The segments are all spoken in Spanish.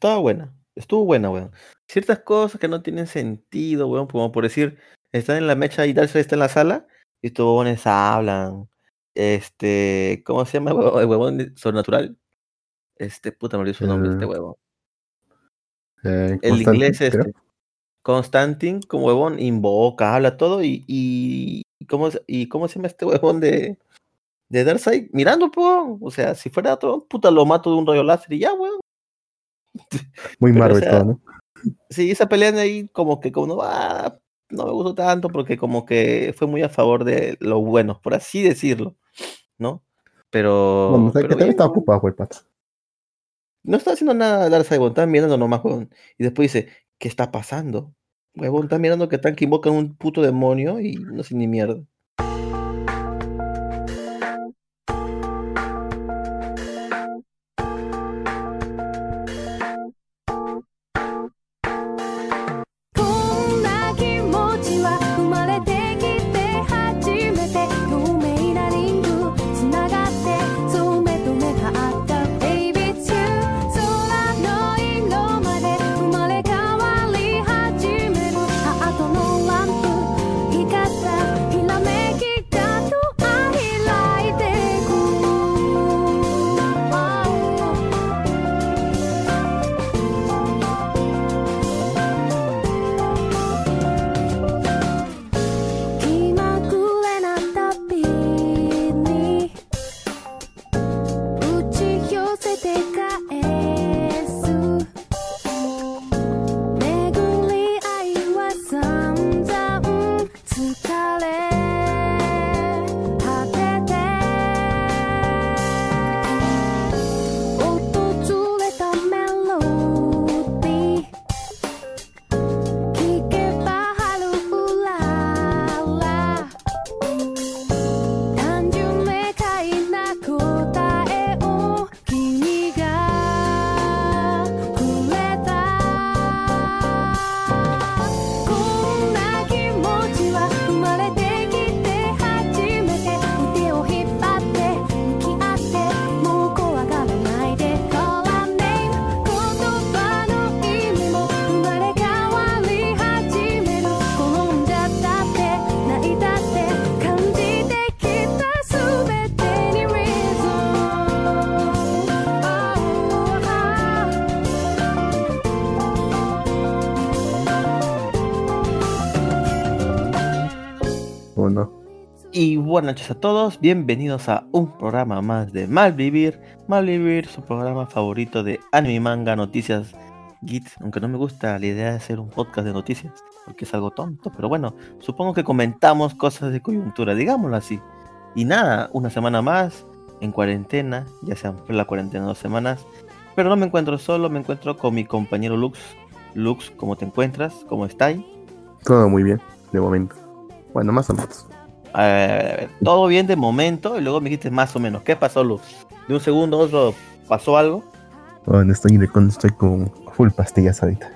estaba buena. Estuvo buena, weón. Ciertas cosas que no tienen sentido, weón, como por decir, están en la mecha y Darkseid está en la sala y estos huevones hablan. Este, ¿cómo se llama el huevón, sobrenatural? Este, puta, me olvidé su nombre, este Eh, huevón. eh, El inglés creo. este. Constantine, como huevón, invoca, habla todo y, y, y ¿cómo, se- y cómo se llama este huevón de, de Darkseid? Mirando, po. O sea, si fuera otro, puta, lo mato de un rayo láser y ya, weón. Muy o Marvel sea, todo, ¿no? Sí, esa pelea de ahí como que como no va, no me gustó tanto porque como que fue muy a favor de los buenos, por así decirlo, ¿no? Pero, Bueno, o sea, que pero también estaba weón. ocupado, el pato. no está haciendo nada Darkseid, weón, está mirando nomás, weón. Y después dice, ¿qué está pasando? Huevón, está mirando que están que invocan un puto demonio y no sé ni mierda.「buenas noches a todos, bienvenidos a un programa más de Malvivir. Malvivir, su programa favorito de anime, manga, noticias, gits, aunque no me gusta la idea de hacer un podcast de noticias, porque es algo tonto, pero bueno, supongo que comentamos cosas de coyuntura, digámoslo así. Y nada, una semana más en cuarentena, ya sea la cuarentena dos semanas, pero no me encuentro solo, me encuentro con mi compañero Lux. Lux, ¿cómo te encuentras? ¿Cómo estáis? Todo muy bien, de momento. Bueno, más o menos. A ver, a ver, a ver, todo bien de momento y luego me dijiste más o menos. ¿Qué pasó, Luz? De un segundo a otro pasó algo. Bueno, estoy, de, estoy con full pastillas ahorita.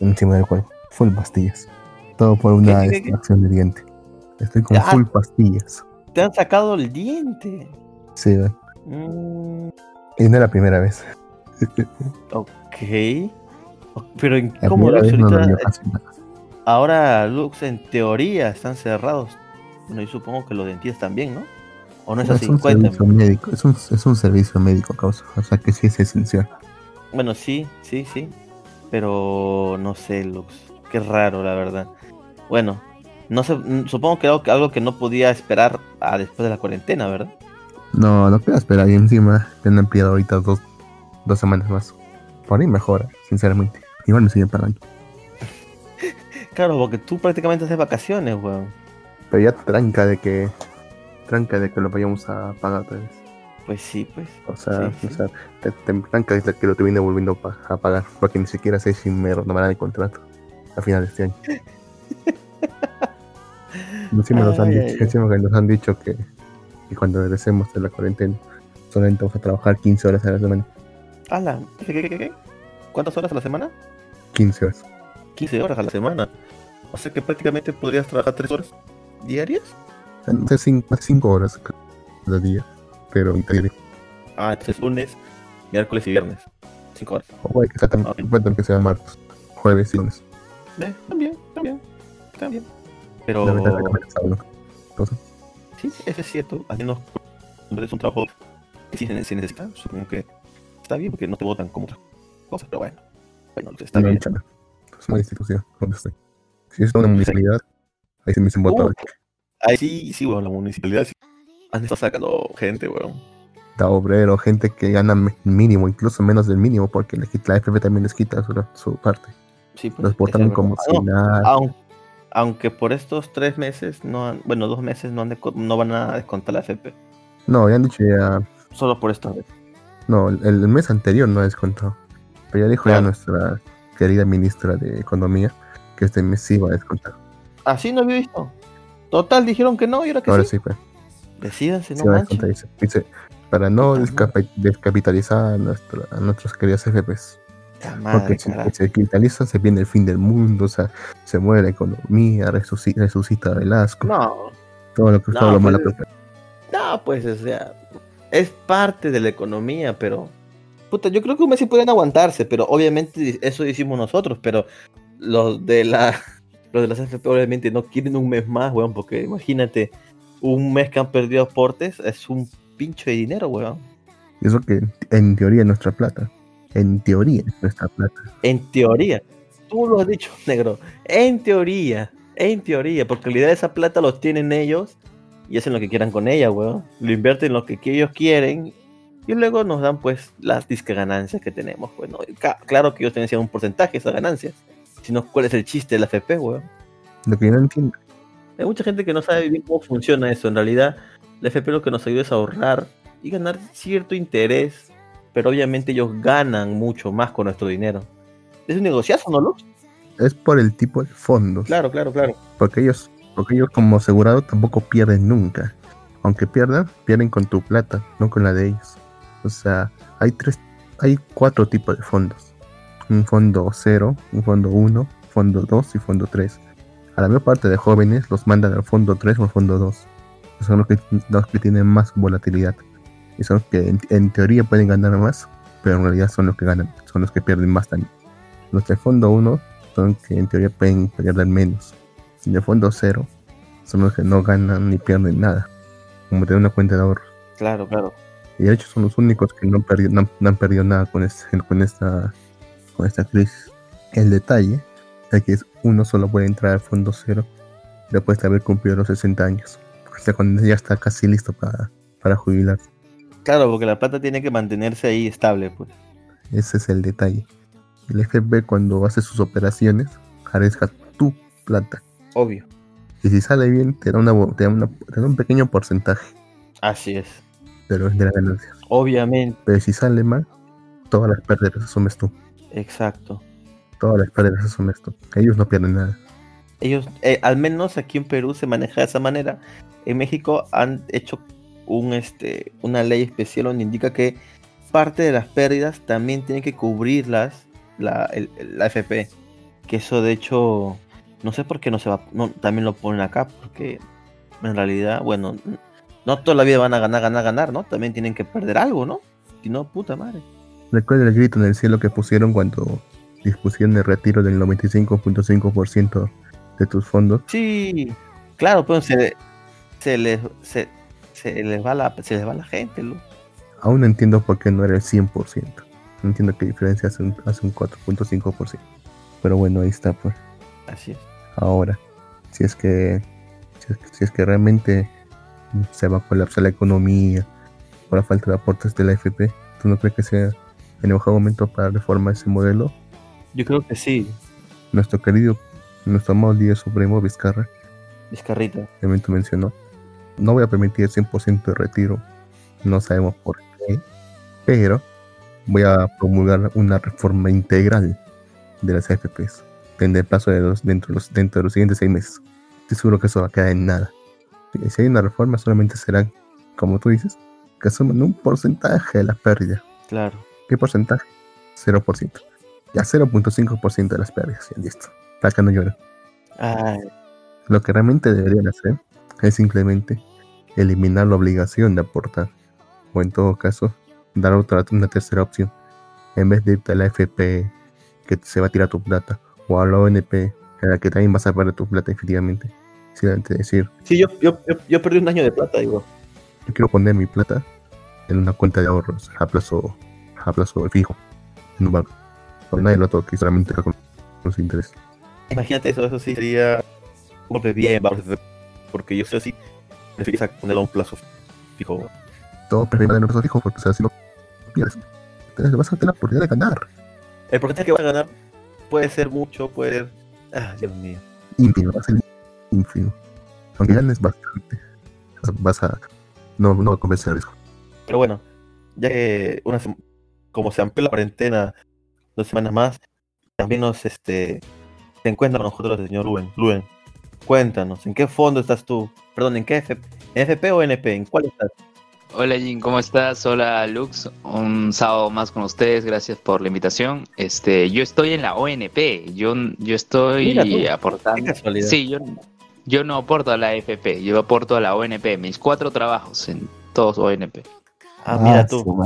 Encima del cuerpo. Full pastillas. Todo por una ¿Qué, de diente. Estoy con Ah. full pastillas. Te han sacado el diente. Sí. Mm, y no es la primera vez. ok. Pero ¿en ¿cómo Lux no ahorita? Ahora Lux en teoría están cerrados. Bueno, yo supongo que los dentistas también, ¿no? ¿O no es así? un Cuéntame. servicio médico. Es un, es un servicio médico, causa. O sea que sí es esencial. Bueno, sí, sí, sí. Pero no sé, Lux. Qué raro, la verdad. Bueno, no sé, mm, supongo que algo, algo que no podía esperar a después de la cuarentena, ¿verdad? No, no puedo esperar. Y encima te han ampliado ahorita dos, dos semanas más. Por ahí mejora, sinceramente. Igual me siguen pagando. Claro, porque tú prácticamente haces vacaciones, weón. Pero ya tranca de que. Tranca de que lo vayamos a pagar otra vez. Pues sí, pues. O sea, Sí, o sí. sea te, te tranca de que lo te viene volviendo pa- a pagar. Porque ni siquiera sé si me renovarán el contrato a final de este año. Encima nos han Ay, dicho, ay, que nos han dicho que, que cuando regresemos de la cuarentena solamente vamos a trabajar 15 horas a la semana. Ala, ¿qué, qué, qué, qué? ¿Cuántas horas a la semana? 15 horas. 15 horas a la semana. O sea que prácticamente podrías trabajar 3 horas diarias. Sé, 5 horas cada día. Pero increíble. Ah, entonces lunes, miércoles y viernes. 5 horas. O puede que sea, también, Ok. puede también que sea martes, jueves y lunes. Eh, también, también, también. Pero la. Entonces, sí, eso es cierto. Cuando es un trabajo que sí se necesita, supongo que está bien porque no te votan como otras cosas, pero bueno. Bueno, está no, bien. Es una institución donde estoy. Si es una municipalidad, ahí se me dicen votado. Uh, Ahí sí, sí, weón, la municipalidad sí. Han estado sacando gente, weón. Da obrero, gente que gana mínimo, incluso menos del mínimo, porque le quita- la FP también les quita su, su parte. Sí, pues, Los votan como si Ah, no, nada. aun- aunque por estos tres meses, no han- bueno, dos meses no, han no van a descontar la FP. No, ya han dicho ya. Solo por esta vez. No, el, el mes anterior no ha descontado. Pero ya dijo ya nuestra querida ministra de Economía que este mes sí va a descontar. Así no había visto. Total, dijeron que no, y ahora que Ahora sí. sí, pues. Decídanse, no manchen. Dice, para no descapitalizar a, nuestros queridos FPs. Madre, Porque si se capitaliza se viene el fin del mundo, o sea, se muere la economía, resucita, resucita Velasco, No, todo lo que no, todo lo pues, malo que no, pues, o sea, es parte de la economía, pero. Puta, yo creo que un mes sí pueden aguantarse, pero obviamente eso hicimos nosotros, pero los de la. Los de las FP obviamente no quieren un mes más, weón, porque imagínate, un mes que han perdido aportes es un pincho de dinero, weón. Eso que en teoría es nuestra plata. En teoría es nuestra plata. En teoría, tú lo has dicho, negro. En teoría, en teoría, porque en realidad esa plata los tienen ellos y hacen lo que quieran con ella, weón. Lo invierten en lo que ellos quieren y luego nos dan, pues, las disque ganancias que tenemos, pues, ¿no? Y ca- claro que ellos tenían un porcentaje de esas ganancias. Si no, ¿cuál es el chiste de la FP, weón? Lo que yo no entiendo. Hay mucha gente que no sabe bien cómo funciona eso. En realidad, la FP lo que nos ayuda es ahorrar y ganar cierto interés, pero obviamente ellos ganan mucho más con nuestro dinero. Es un negociazo, ¿no, Lux? Es por el tipo de fondos. Claro, claro, claro. Porque ellos, porque ellos como asegurado tampoco pierden nunca. Aunque pierdan, pierden con tu plata, no con la de ellos. O sea, hay tres, hay cuatro tipos de fondos. Un fondo 0, un fondo 1, fondo 2 y fondo 3. A la mayor parte de jóvenes los mandan al fondo 3 o al fondo 2. Son los que, los que tienen más volatilidad. Y son los que en, en teoría pueden ganar más, pero en realidad son los que ganan, son los que pierden más también. Los del fondo 1 son los que en teoría pueden perder menos. Y de fondo 0 son los que no ganan ni pierden nada. Como tener una cuenta de ahorro. Claro, claro. Y de hecho son los únicos que no, han perdido- no han- no han perdido nada con, este- con, esta, con esta crisis. El detalle es que es- uno solo puede entrar al fondo cero después de haber cumplido los 60 años. O sea, cuando ya está casi listo para, para jubilar. Claro, porque la plata tiene que mantenerse ahí estable, pues. Ese es el detalle. El FP cuando hace sus operaciones arriesga tu plata. Obvio. Y si sale bien, te da, una, te da, una- te da un pequeño porcentaje Así es. de, lo- de la ganancia. Obviamente. Pero si sale mal, todas las pérdidas asumes tú. Exacto. Todas las pérdidas las asumes tú. Ellos no pierden nada. Ellos, eh, al menos aquí en Perú se maneja de esa manera. En México han hecho un, este, una ley especial donde indica que parte de las pérdidas también tiene que cubrirlas la, el- el- la FP. Que eso de hecho, no sé por qué no se va, no, también lo ponen acá, porque en realidad, bueno, no toda la vida van a ganar, ganar, ganar, ¿no? También tienen que perder algo, ¿no? Si no, puta madre. Recuerda el grito en el cielo que pusieron cuando dispusieron el retiro del 95.5% de tus fondos. Sí, claro, pues se, se les se, se les va la se les va la gente, ¿no? Aún no entiendo por qué no era el 100%. No entiendo qué diferencia hace un, hace un 4.5%. Pero bueno, ahí está, pues. Así es. Ahora, si es que si es, si es que realmente se va a colapsar la economía por la falta de aportes de la FP, ¿tú no crees que sea el mejor momento para reformar ese modelo? Yo creo que sí, Nuestro querido, nuestro amado líder supremo Vizcarra Vizcarrita. también te mencionó, no voy a permitir el 100% de retiro, no sabemos por qué, pero voy a promulgar una reforma integral de las AFPs en el plazo de los, dentro, de los, dentro de los siguientes seis meses. Estoy seguro que eso va a quedar en nada. Si hay una reforma, solamente será, como tú dices, que asuman un porcentaje de las pérdidas. Claro. ¿Qué porcentaje? 0%. Ya 0.5% de las pérdidas, ya listo. Que no lloren. Ay, Lo que realmente deberían hacer es simplemente eliminar la obligación de aportar. O en todo caso, dar otra, una tercera opción. en vez de irte a la FP que se va a tirar tu plata o a la ONP en la que también vas a perder tu plata definitivamente. Simplemente decir, Sí, yo, yo, yo, yo perdí un año de plata, digo. yo quiero poner mi plata en una cuenta de ahorros a plazo, a plazo fijo en un banco. Porque nadie lo toque, solamente con los intereses. Imagínate eso, eso sí sería un golpe bien porque yo sé así, preferiría ponerlo a un plazo fijo. Todo prefieren en plazo fijo porque o sea, si no pierdes, vas a tener la oportunidad de ganar. El porcentaje que vas a ganar puede ser mucho, puede ser... Ah, Dios mío. ínfimo, va a ser ínfimo. Aunque ganes bastante, vas a-. No, no va a convencer el riesgo. Pero bueno, ya que una sem- como se amplió la cuarentena dos semanas más, también nos este se encuentra con nosotros el señor Luen. Luen, cuéntanos, ¿en qué fondo estás tú? Perdón, ¿en qué FP, FP o NP? ¿En cuál estás? Hola Jin, ¿cómo estás? Hola Lux, un sábado más con ustedes, gracias por la invitación. Este, yo estoy en la ONP, yo, yo estoy Mira tú, Qué aportando. casualidad. Sí, yo, yo no aporto a la FP, yo aporto a la ONP, mis cuatro trabajos en todos ONP. Ah, mira su tú.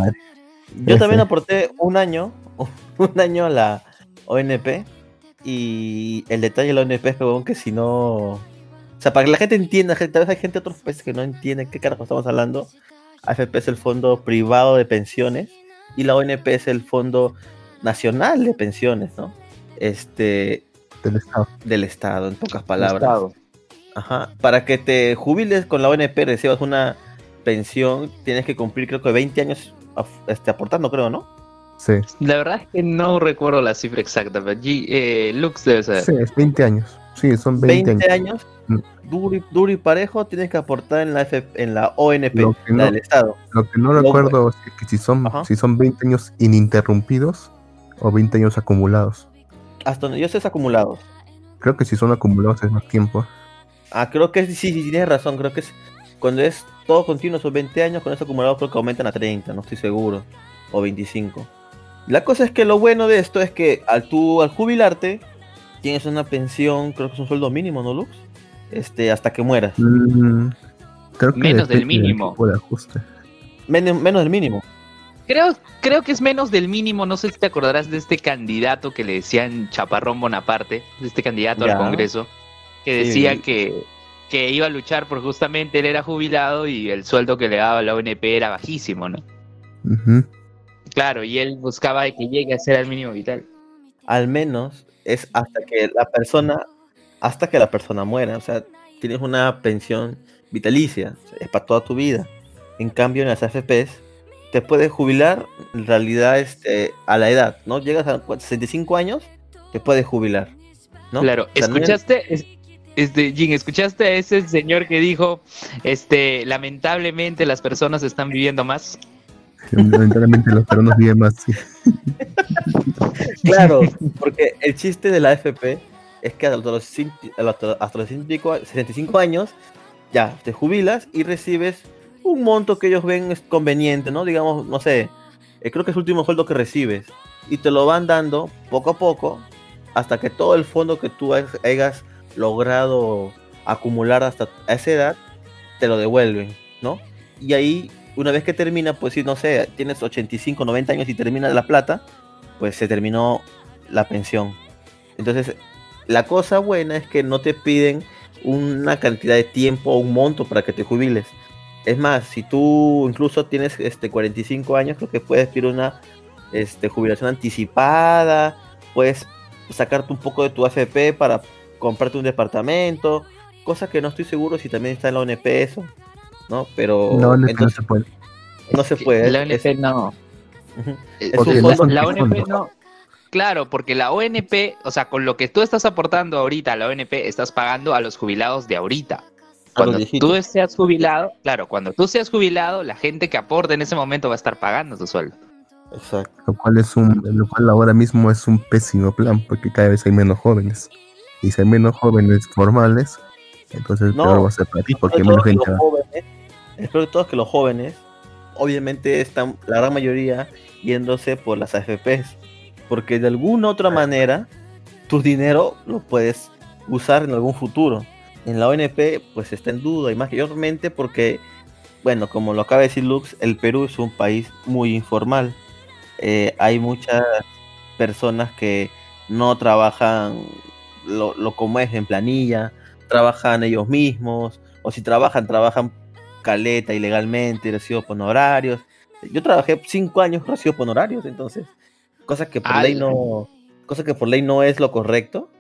Yo también aporté un año, un año a la ONP y el detalle de la ONP es que si no, o sea, para que la gente entienda, tal vez hay gente de otros países que no entiende qué carajo estamos hablando. AFP es el fondo privado de pensiones y la ONP es el fondo nacional de pensiones, ¿no? Este Del Estado. del Estado, en pocas palabras. Estado. Ajá. Para que te jubiles con la ONP, recibas una pensión, tienes que cumplir creo que 20 años este, aportando, creo, ¿no? Sí, La verdad es que no recuerdo la cifra exacta, pero G- eh, Lux debe saber. sí, es 20 años. Sí, son 20, 20, años. años, duro y, duro y parejo, tienes que aportar en la, F- en la ONP, Lo que la no- del Estado. Lo que no Lo- recuerdo es que si son, Ajá. si son 20 años ininterrumpidos o 20 años acumulados. Hasta donde yo sé es acumulado. Creo que si son acumulados es más tiempo. Ah, creo que sí, sí, sí, tienes razón. Creo que es cuando es todo continuo, son 20 años, con eso acumulado creo que aumentan a 30, no estoy seguro. O 25. La cosa es que lo bueno de esto es que al tú, al jubilarte, tienes una pensión, creo que es un sueldo mínimo, ¿no, Lux? Este, hasta que mueras. Mm, creo que Menos del mínimo. de. Men- menos del mínimo. Creo, creo que es menos del mínimo, no sé si te acordarás de este candidato que le decían Chaparrón Bonaparte, de este candidato Ya. al Congreso, que Sí. decía que, que iba a luchar por justamente él era jubilado y el sueldo que le daba la ONP era bajísimo, ¿no? Claro, y él buscaba que llegue a ser el mínimo vital. Al menos es hasta que la persona, hasta que la persona muera. O sea, tienes una pensión vitalicia, es para toda tu vida. En cambio, en las AFPs, te puedes jubilar, en realidad, este, a la edad, ¿no? Llegas a 65 años, te puedes jubilar, ¿no? Claro, O sea, no es- ¿escuchaste? Es- Este, Jin, ¿escuchaste a ese señor que dijo, este, lamentablemente las personas están viviendo más? Lamentablemente los peruanos viven más. sí. Claro, porque el chiste de la AFP es que hasta los, hasta los 65 a- 65 años ya te jubilas y recibes un monto que ellos ven es conveniente, ¿no? Digamos, no sé, eh, creo que es el último sueldo que recibes y te lo van dando poco a poco hasta que todo el fondo que tú has- hayas logrado acumular hasta esa edad te lo devuelven, ¿no? Y ahí, una vez que termina, pues si no sé, tienes 85, 90 años y termina la plata, pues se terminó la pensión. Entonces, la cosa buena es que no te piden una cantidad de tiempo o un monto para que te jubiles. Es más, si tú incluso tienes este 45 años, creo que puedes pedir una este, jubilación anticipada, puedes sacarte un poco de tu AFP para comprarte un departamento, cosa que no estoy seguro si también está en la ONP eso, ¿no? Pero No, no, se puede. no se puede. La es- ONP no. Eh, Es un no fondo son la fondos. ONP no. Claro, porque la ONP, o sea, con lo que tú estás aportando ahorita a la ONP, estás pagando a los jubilados de ahorita. Cuando tú seas jubilado, claro, cuando tú seas jubilado, la gente que aporte en ese momento va a estar pagando tu sueldo. Exacto. Lo cual es un, lo cual ahora mismo es un pésimo plan, porque cada vez hay menos jóvenes. Y si hay menos jóvenes formales, entonces No, peor va a ser para ti, porque hay menos que gente. los jóvenes, espero de todos que los jóvenes, obviamente están la gran mayoría yéndose por las AFPs, porque de alguna otra manera tu dinero lo puedes usar en algún futuro. En la ONP pues está en duda y mayormente porque, bueno, como lo acaba de decir Lux, el Perú es un país muy informal. eh, hay muchas personas que no trabajan lo, lo como es en planilla, trabajan ellos mismos, o si trabajan, trabajan caleta ilegalmente, recibos honorarios. Yo trabajé cinco años recibo honorarios, entonces, cosas que por ley ¡Hala! no, cosa que por ley no es lo correcto.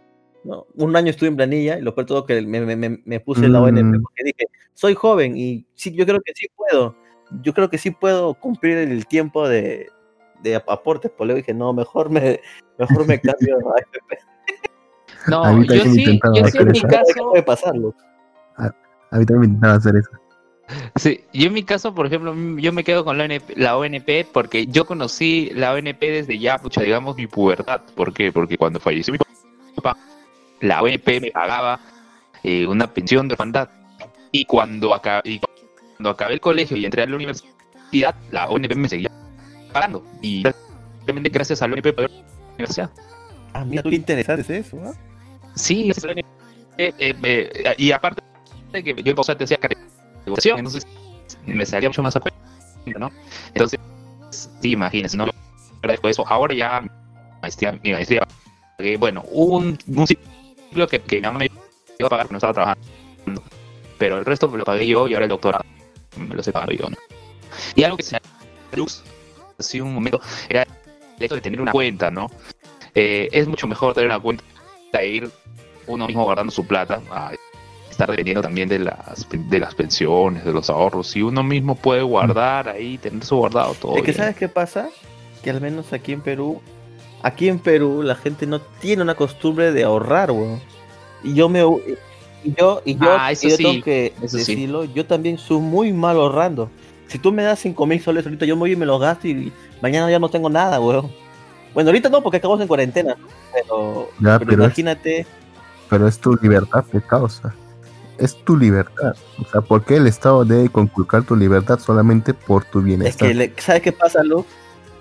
¿no? Un año estuve en planilla y lo peor todo que me, me- me- puse en la ONP Mm. porque dije, soy joven y sí, yo creo que sí puedo. Yo creo que sí puedo cumplir el tiempo de, de ap- aportes. Por luego dije, no, mejor me, mejor me cambio a AFP. No, A mí yo sí, yo sí en mi eso. ¿Qué caso, puede pasarlo? A mí también me intentaba hacer eso. sí, yo en mi caso, por ejemplo, yo me quedo con la ONP, la ONP porque yo conocí la ONP desde ya, pucha, digamos, mi pubertad. ¿Por qué? Porque cuando falleció mi papá, la ONP me pagaba eh, una pensión de orfandad. Y cuando, y cuando acabé el colegio y entré a la universidad, la ONP me seguía pagando. Y simplemente gracias a la ONP pude ir a la universidad. Ah, mira, qué interesante es eso. Sí, eh, eh, y aparte de que yo en Pausate hacía categorización, entonces me salía mucho más a cuenta, ¿no? Entonces, sí, imagínense, no agradezco eso. Ahora ya, maestría, mi maestría, pagué, bueno, hubo un, un ciclo que, que mamá me iba a pagar porque no estaba trabajando, pero el resto lo pagué yo y ahora el doctorado me lo estoy pagando yo, ¿no? Y algo que se luz, así un momento, era el hecho de tener una cuenta, ¿no? Eh, es mucho mejor tener una cuenta e ir uno mismo guardando su plata a estar dependiendo también de las de las pensiones, de los ahorros. Si uno mismo puede guardar ahí, tener su guardado todo. Es que bien. ¿sabes qué pasa? Que al menos aquí en Perú, aquí en Perú la gente no tiene una costumbre de ahorrar, weón. Y yo me y yo y yo, Ah, eso y yo sí, tengo que eso sí. decirlo, yo también soy muy mal ahorrando. Si tú me das 5 mil soles ahorita, yo me voy y me los gasto y mañana ya no tengo nada, weón. Bueno, ahorita no, porque acabamos en cuarentena, pero, Ya, pero pero es- imagínate, Pero es tu libertad de causa. Es tu libertad. O sea, ¿por qué el Estado debe conculcar tu libertad solamente por tu es bienestar? que, le- ¿sabes qué pasa, Lu?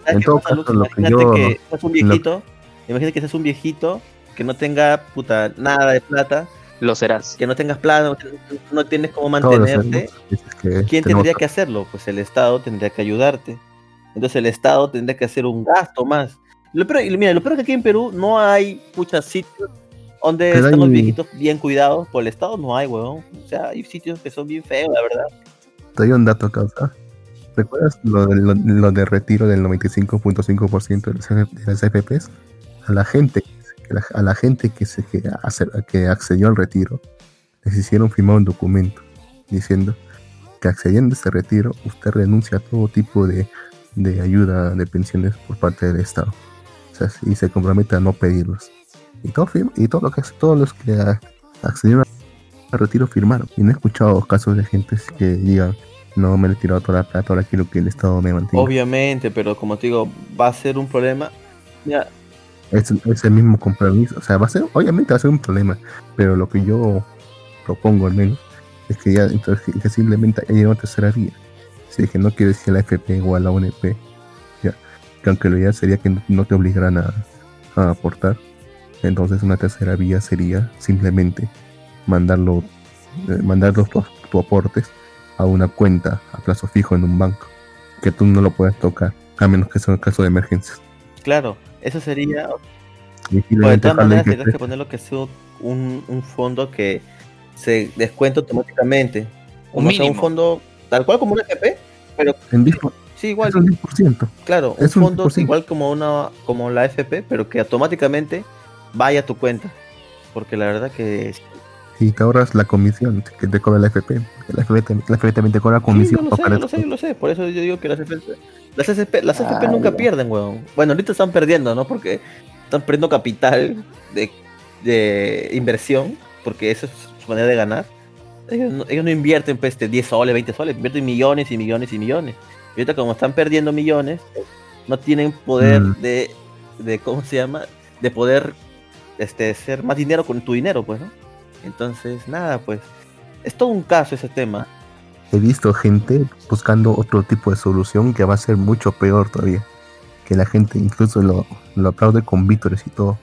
¿Sabes En qué todo pasa, Lu? caso, lo que Imagínate yo- que seas un viejito, imagínate que seas un viejito que no tenga puta nada de plata Lo serás. que no tengas plata, no, tienes cómo mantenerte, es que ¿quién tenemos- tendría que hacerlo? Pues el Estado tendría que ayudarte. Entonces el Estado tendría que hacer un gasto más. Lo peor, mira, lo peor es que aquí en Perú no hay muchos sitios donde Pero están los viejitos bien cuidados. Por el Estado no hay, weón. O sea, hay sitios que son bien feos, la verdad. Te doy un dato causa. ¿Recuerdas lo de, lo, lo de retiro del 95.5% de las F- de las FPs? A la gente, a la gente que, se, que, hace- que accedió al retiro, les hicieron firmar un documento diciendo que accediendo a ese retiro, usted renuncia a todo tipo de, de ayuda de pensiones por parte del Estado. Sea, y se compromete a no pedirlos. Y, todo firma- y todo lo que, todos los que accedieron al retiro firmaron. Y no he escuchado casos de gente que digan, no me he tirado toda la plata, ahora quiero que el Estado me mantenga. Obviamente, pero como te digo, va a ser un problema. Mira, Es, es el mismo compromiso. O sea, va a ser, obviamente va a ser un problema. Pero lo que yo propongo al menos es que ya entonces, que- que simplemente haya una tercera vía. Si es que no quieres a la FP o a la UNP, ya. Que aunque lo ideal sería que no- te obligaran a, a aportar. Entonces una tercera vía sería simplemente mandarlo, eh, mandar los tus tus aportes a una cuenta a plazo fijo en un banco. Que tú no lo puedes tocar, a menos que sea un caso de emergencia. claro, eso sería Y Pues de todas maneras en tendrás que que- poner lo que sea un, un fondo que se descuenta automáticamente. Un O sea, un fondo tal cual como un FP, pero en 10%, sí, igual, es un 10%. claro, un es un fondo 10%. igual como una como la FP, pero que automáticamente vaya a tu cuenta. Porque la verdad que Y te ahorras la comisión que te cobra la FP. La FP, te- la FP también te cobra Sí, comisión. yo lo sé, para yo lo sé, yo lo sé. Por eso yo digo que las FP, las FP, las FP Ah, nunca pierden, weón. Bueno, ahorita están perdiendo, ¿no? Porque están perdiendo capital de, de inversión, porque esa es su manera de ganar. Ellos no, ellos no invierten pues, de 10 soles, 20 soles, invierten millones y millones y millones. Y ahorita como están perdiendo millones, no tienen poder Mm. de, de, ¿cómo se llama? De poder este, hacer más dinero con tu dinero, pues, ¿no? Entonces, nada, pues, es todo un caso ese tema. He visto gente buscando otro tipo de solución que va a ser mucho peor todavía. Que la gente incluso lo, lo aplaude con vítores y todo.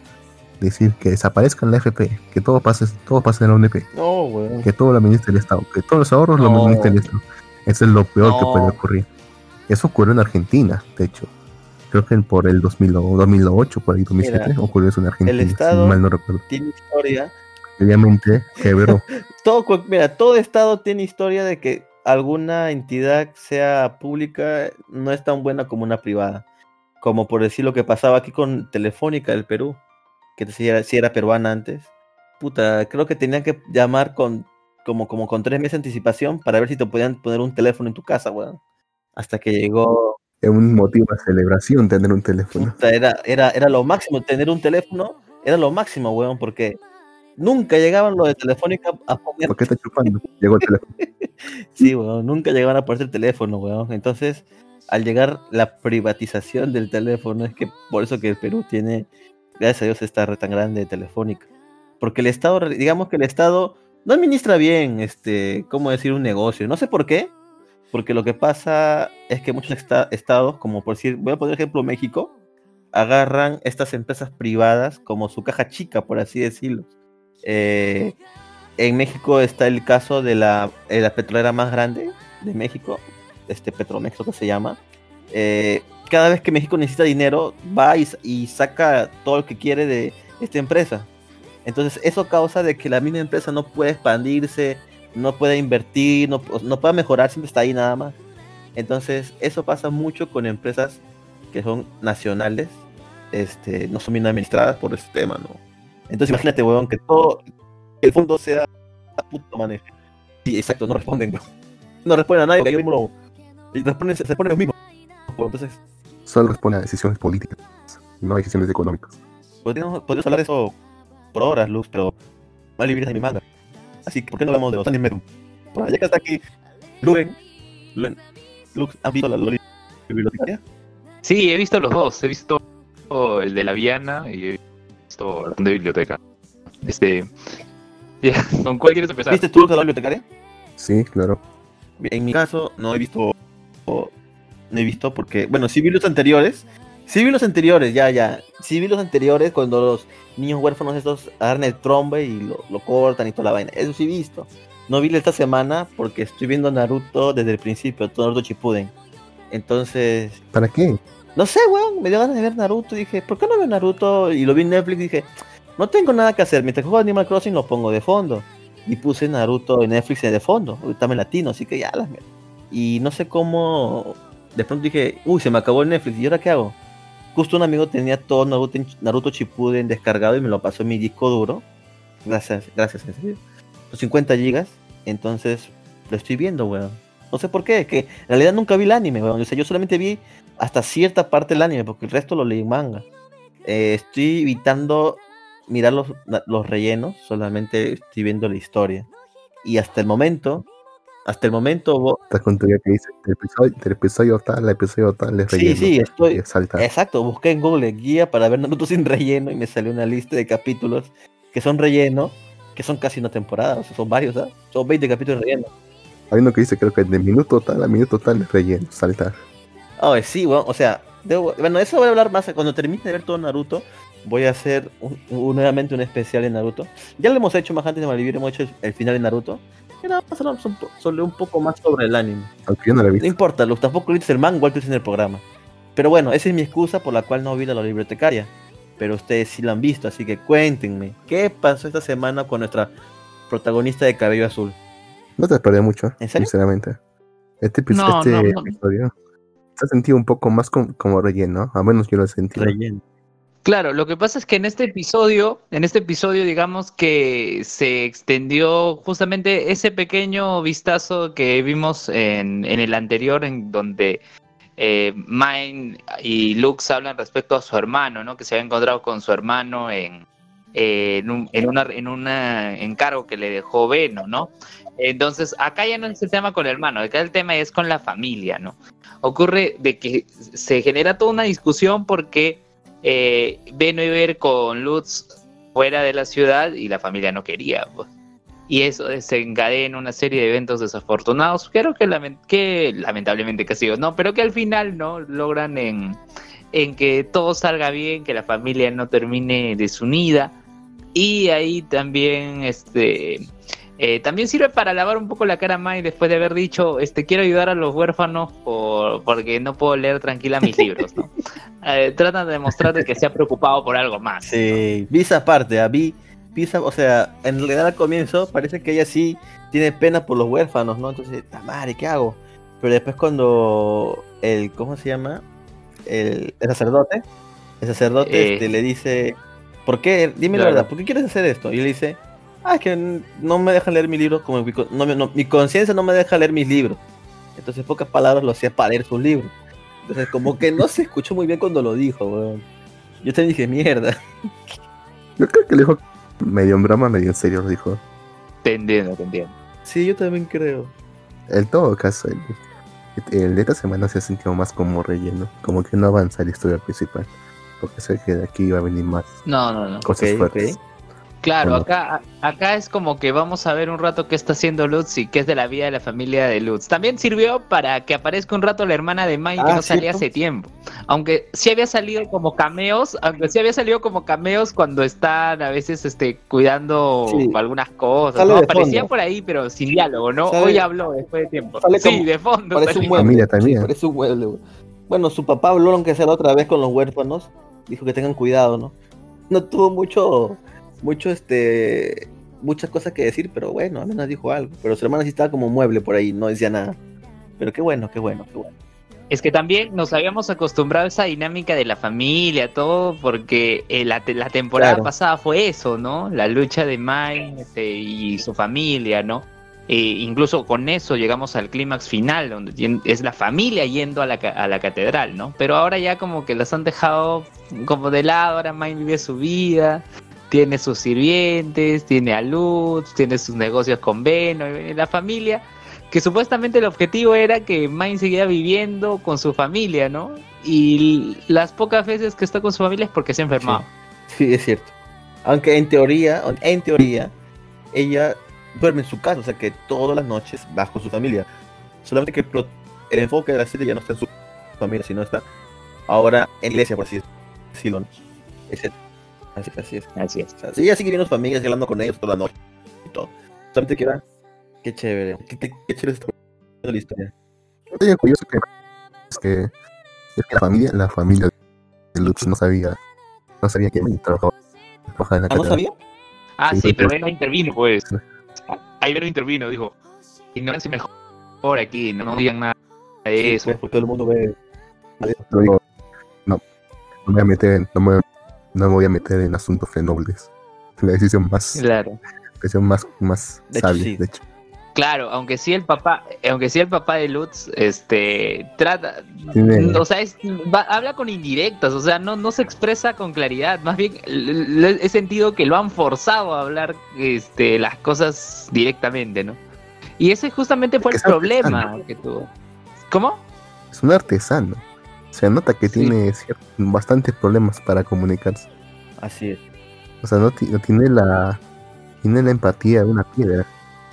Decir que desaparezca la FP, que todo pase, todo pase en la UNP, No, weón. que todo lo administre el Estado, que todos los ahorros lo administre el Estado. Eso es lo peor que puede ocurrir. Eso ocurrió en Argentina, de hecho. creo que por el 2000 o 2008, por ahí 2007, Mira, ocurrió eso en Argentina, Estado- si mal no recuerdo. Tiene historia. Obviamente, quebró. Todo, mira, todo estado tiene historia de que alguna entidad sea pública no es tan buena como una privada. Como por decir lo que pasaba aquí con Telefónica del Perú, que si era, si era peruana antes. Puta, creo que tenían que llamar con como, como con tres meses de anticipación para ver si te podían poner un teléfono en tu casa, weón. Hasta que llegó, Es un motivo de celebración tener un teléfono. era, era, era lo máximo, tener un teléfono era lo máximo, weón, porque nunca llegaban los de Telefónica a poner ¿Por qué está chupando? Llegó el teléfono. Sí, weón, nunca llegaban a ponerse el teléfono, weón. Entonces, al llegar la privatización del teléfono, es que por eso que el Perú tiene, gracias a Dios, esta red tan grande de Telefónica. Porque el Estado, digamos que el Estado no administra bien, este, cómo decir, un negocio. No sé por qué, porque lo que pasa es que muchos esta- estados, como por decir, voy a poner ejemplo México, agarran estas empresas privadas como su caja chica, por así decirlo. Eh, en México está el caso de la, eh, la petrolera más grande de México, este Petromex, que se llama. Eh, cada vez que México necesita dinero, va y, y saca todo lo que quiere de esta empresa. Entonces, eso causa de que la misma empresa no puede expandirse, no puede invertir, no, no puede mejorar, siempre está ahí nada más. Entonces, eso pasa mucho con empresas que son nacionales, este, no son bien administradas por ese tema, ¿no? Entonces, imagínate, weón, que todo el fondo sea puto manejo. Sí, exacto, no responden, weón. No responden a nadie, porque ellos mismos lo- y responden, se, ponen los mismos. weón. Entonces, Solo responde a decisiones políticas, no a decisiones económicas. podríamos, podríamos hablar de eso por horas, Luz, pero mal vivir de mi manga. Así que, ¿por qué no hablamos de los animes? Bueno, ya que está aquí, Luven, Luven, Lux, ¿han visto la Loli bibliotecaria? Sí, he visto los dos. He visto el de la Viana y he visto el de biblioteca. Este. ¿con cuál quieres empezar? ¿Viste tú Lux, la bibliotecaria? Sí, claro. En mi caso, no he visto. o- No he visto porque. Bueno, sí vi los anteriores. Sí vi los anteriores, ya, ya. Sí vi los anteriores cuando los niños huérfanos estos agarran el trombe y lo, lo cortan y toda la vaina. Eso sí he visto. No vi esta semana porque estoy viendo Naruto desde el principio, todo Naruto Shippuden. Entonces, ¿Para qué? no sé, weón, me dio ganas de ver Naruto. Dije, ¿por qué no veo Naruto? Y lo vi en Netflix. Dije, no tengo nada que hacer. Mientras juego Animal Crossing lo pongo de fondo. Y puse Naruto en Netflix de fondo. Ahorita en latino, así que ya las. Y no sé cómo. De pronto dije, uy, se me acabó el Netflix. ¿Y ahora qué hago? Justo un amigo tenía todo Naruto, Naruto Shippuden descargado y me lo pasó en mi disco duro. Gracias, gracias, en serio. Los 50 gigas. Entonces, lo estoy viendo, weón. No sé por qué, que en realidad nunca vi el anime, weón. O sea, yo solamente vi hasta cierta parte del anime, porque el resto lo leí en manga. Eh, estoy evitando mirar los, los rellenos, solamente estoy viendo la historia. Y hasta el momento, hasta el momento, vo- Estás con tu que dice del episodio, del episodio tal, el episodio tal, es sí, relleno. sí, estoy, Y salta. Exacto, busqué en Google guía para ver Naruto sin relleno y me salió una lista de capítulos que son relleno, que son casi una temporada, o sea, son varios, ¿sabes? Son 20 capítulos de relleno. Hay uno que dice creo que de minuto tal a minuto tal es relleno, saltar. Ah, sí, bueno, o sea, debo- bueno, eso voy a hablar más cuando termine de ver todo Naruto. Voy a hacer un- un- nuevamente un especial en Naruto. Ya lo hemos hecho más antes de Malvivir, hemos hecho el, el final de Naruto. Hablamos un, po- sobre un poco más sobre el anime. Aunque yo no la he No importa, Luz, tampoco viste el manga, igual tú en el programa. Pero bueno, esa es mi excusa por la cual no vi la bibliotecaria. Pero ustedes sí la han visto, así que cuéntenme, ¿qué pasó esta semana con nuestra protagonista de cabello azul? No te perdí mucho, ¿En serio? sinceramente. Este, No, este no, no. episodio se ha sentido un poco más com- como relleno, al menos yo lo he sentido. Relleno. Claro, lo que pasa es que en este episodio, en este episodio, digamos que se extendió justamente ese pequeño vistazo que vimos en, el anterior, en donde eh, Mine y Lux hablan respecto a su hermano, ¿no? Que se había encontrado con su hermano en, eh, en, un, en en una encargo que le dejó Veno, ¿no? Entonces, acá ya no es el tema con el hermano, acá el tema es con la familia, ¿no? Ocurre de que se genera toda una discusión porque eh, Beno iba a ir con Lutz fuera de la ciudad y la familia no quería. pues. Y eso desencadena una serie de eventos desafortunados, creo que, lamen- que lamentablemente casi no, pero que al final no logran en, en que todo salga bien, que la familia no termine desunida. Y ahí también este Eh, también sirve para lavar un poco la cara a Mai después de haber dicho, este, quiero ayudar a los huérfanos por, porque no puedo leer tranquila mis libros, ¿no? Eh, tratan de demostrar de que se ha preocupado por algo más. Sí, vi esa parte, ah, vi, o sea, en realidad al comienzo parece que ella sí tiene pena por los huérfanos, ¿no? Entonces, "Ta madre, ¿qué hago? Pero después cuando el, ¿cómo se llama? El, el sacerdote, el sacerdote Eh. este, le dice, ¿por qué? Dime la verdad, ¿por qué quieres hacer esto? Y él dice, ah, es que no me dejan leer mis libros, como mi, no mi conciencia no me deja leer mis libros. Entonces, en pocas palabras, lo hacía para leer sus libros. Entonces, como que no se escuchó muy bien cuando lo dijo, weón. Yo también dije, mierda. Yo creo que lo dijo medio en broma, medio en serio lo dijo. Te entiendo, te entiendo. Sí, yo también creo. En todo caso, el, el de esta semana se ha sentido más como relleno, como que no avanza la historia principal. Porque sé que de aquí iba a venir más No, no, no. cosas fuertes. Claro, Bueno. acá, acá es como que vamos a ver un rato qué está haciendo Lutz y qué es de la vida de la familia de Lutz. También sirvió para que aparezca un rato la hermana de Mai que Ah, no salía hace tiempo. Aunque sí había salido como cameos, aunque sí había salido como cameos cuando están a veces este cuidando Sí. algunas cosas. ¿no? Aparecía fondo. por ahí, pero sin diálogo, ¿no? Sale- Hoy habló después de tiempo. Sale Sí, como- de fondo. Parece un mueble. Familia también. Sí, parece un mueble. Bueno, su papá habló, aunque sea la otra vez con los huérfanos. Dijo que tengan cuidado, ¿no? No tuvo mucho, mucho, este, muchas cosas que decir, pero bueno, al menos dijo algo. Pero su hermana sí estaba como mueble por ahí, no decía nada. Pero qué bueno, qué bueno, qué bueno. Es que también nos habíamos acostumbrado a esa dinámica de la familia, todo, porque eh, la, te- la temporada Claro. pasada fue eso, ¿no? La lucha de Mai este, y su familia, ¿no? Eh, incluso con eso llegamos al clímax final, donde es la familia yendo a la, ca- a la catedral, ¿no? Pero ahora ya como que las han dejado como de lado, ahora Mai vive su vida, tiene sus sirvientes, tiene a Lutz, tiene sus negocios con Beno, y la familia que supuestamente el objetivo era que Mine siguiera viviendo con su familia, ¿no? Y las pocas veces que está con su familia es porque se ha enfermado. Sí, es cierto. Aunque en teoría, en teoría, ella duerme en su casa, o sea que todas las noches va con su familia. Solamente que el, el enfoque de la serie ya no está en su familia, sino está ahora en la iglesia, por así decirlo. ¿no? Ese- Así, así es. Así es. O sea, sí, ella sigue viendo a su familia, sigue hablando con ellos toda la noche y todo. Solamente que era, qué chévere, qué, qué, qué chévere está la historia. Oye, curioso que es que, es que la familia, la familia de Lutz no sabía, no sabía que trabajaba, trabajaba en la ¿Ah, no catedral. sabía? Ah, Sí, sí, pero él no intervino, pues. Ahí no intervino, dijo. Ignorancia mejor aquí, no nos digan nada de Sí, eso. pues, porque todo el mundo ve. Yo digo, no, no me voy a meter, en- no me, no me voy a meter en asuntos nobles. La decisión más, Claro. decisión más, más De hecho, sabia, sí. de hecho. Claro, aunque sí el papá, aunque sí el papá de Lutz, este, trata, Tiene- o sea, es- va- habla con indirectas, o sea, no, no se expresa con claridad, más bien he sentido que lo han forzado a hablar, este, las cosas directamente, ¿no? Y ese justamente fue el problema artesano. que tuvo. ¿Cómo? Es un artesano. Se nota que Sí. tiene bastantes problemas para comunicarse. Así es. O sea, no, ti- no tiene la tiene la empatía de una piedra.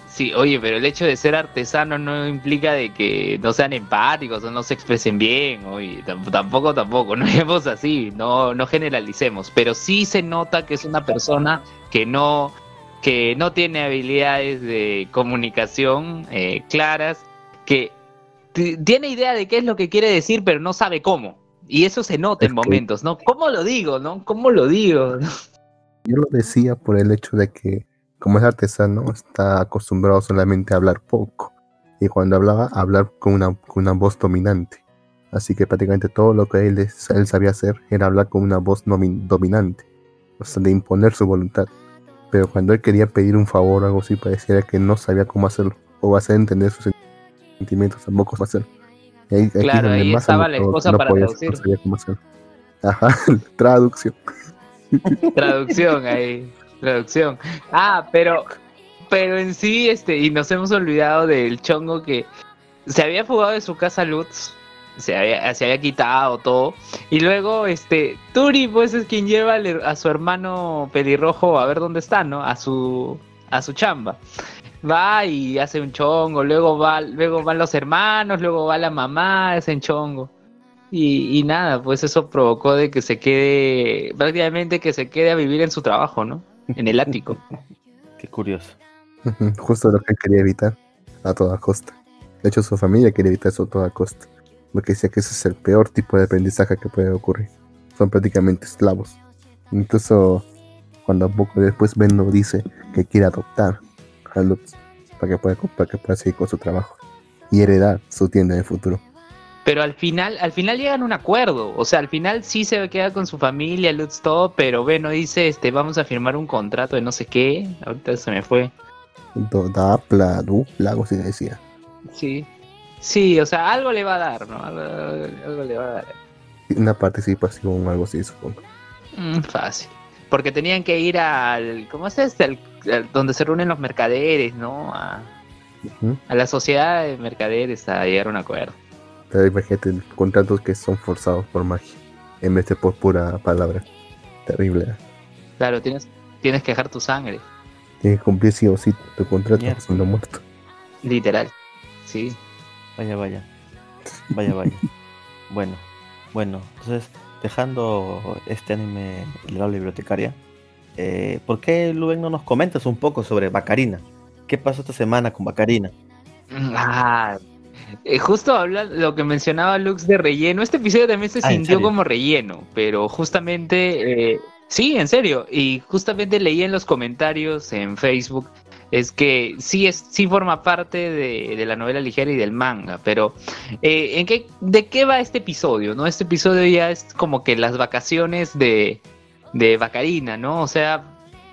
Sí, oye, pero el hecho de ser artesano no implica de que no sean empáticos o no se expresen bien, oye, tam- tampoco, tampoco, no vemos así, no, no generalicemos, pero sí se nota que es una persona que no, que no tiene habilidades de comunicación eh, claras, que tiene idea de qué es lo que quiere decir, pero no sabe cómo. Y eso se nota Es en momentos, ¿no? ¿Cómo lo digo, no? ¿Cómo lo digo? Yo lo decía por el hecho de que, como es artesano, está acostumbrado solamente a hablar poco. Y cuando hablaba, hablar con una, con una voz dominante. Así que prácticamente todo lo que él, él sabía hacer era hablar con una voz dominante. O sea, de imponer su voluntad. Pero cuando él quería pedir un favor o algo así, pareciera que no sabía cómo hacerlo. O hacer entender sus sentimientos, tampoco. Y ahí, Claro, ahí estaba la esposa no para podía- traducir. no. Ajá, traducción. Traducción ahí, traducción. Ah, pero, pero en sí, este, y nos hemos olvidado del chongo que se había fugado de su casa Lutz, se había, se había quitado todo, y luego, este, Turi, pues es quien lleva a su hermano pelirrojo a ver dónde está, ¿no? A su, a su chamba. Va y hace un chongo, luego va, luego van los hermanos, luego va la mamá, hacen chongo. Y, y nada, pues eso provocó de que se quede, prácticamente que se quede a vivir en su trabajo, ¿no? En el ático. Qué curioso. Justo lo que quería evitar a toda costa. De hecho, su familia quería evitar eso a toda costa. Porque decía que ese es el peor tipo de aprendizaje que puede ocurrir. Son prácticamente esclavos. Incluso cuando poco después Benno dice que quiere adoptar a Lutz para que pueda, para que pueda seguir con su trabajo y heredar su tienda en el futuro. Pero al final, al final llegan a un acuerdo. O sea, al final sí se queda con su familia, Lutz todo, pero Beno dice, este, vamos a firmar un contrato de no sé qué. Ahorita se me fue. Dapla, Dupla, algo así decía. Sí. Sí, o sea, algo le va a dar, ¿no? Algo, algo le va a dar. Una participación, algo así, supongo. Mm, fácil. Porque tenían que ir al. ¿Cómo es este? Al- donde se reúnen los mercaderes, ¿no? A, a la sociedad de mercaderes a llegar a un acuerdo. Pero imagínate contratos que son forzados por magia en vez de por pura palabra. Terrible. ¿eh? Claro, tienes, tienes que dejar tu sangre, Tienes que cumplir sí o sí tu contrato Mierda. siendo muerto. literal. Sí. Vaya, vaya. Vaya, vaya. bueno, bueno, entonces, dejando este anime de la bibliotecaria, eh, ¿por qué Luben no nos comentas un poco sobre Bacarina? ¿Qué pasó esta semana con Bacarina? Ah, eh, justo hablando lo que mencionaba Lux de relleno, este episodio también se Ah, ¿en sintió como relleno, pero justamente, eh, sí, en serio, y justamente leí en los comentarios en Facebook, es que sí, es, sí forma parte de, de la novela ligera y del manga, pero eh, ¿en qué, ¿de qué va este episodio? no Este episodio ya es como que las vacaciones de, de Bacarina, ¿no? O sea,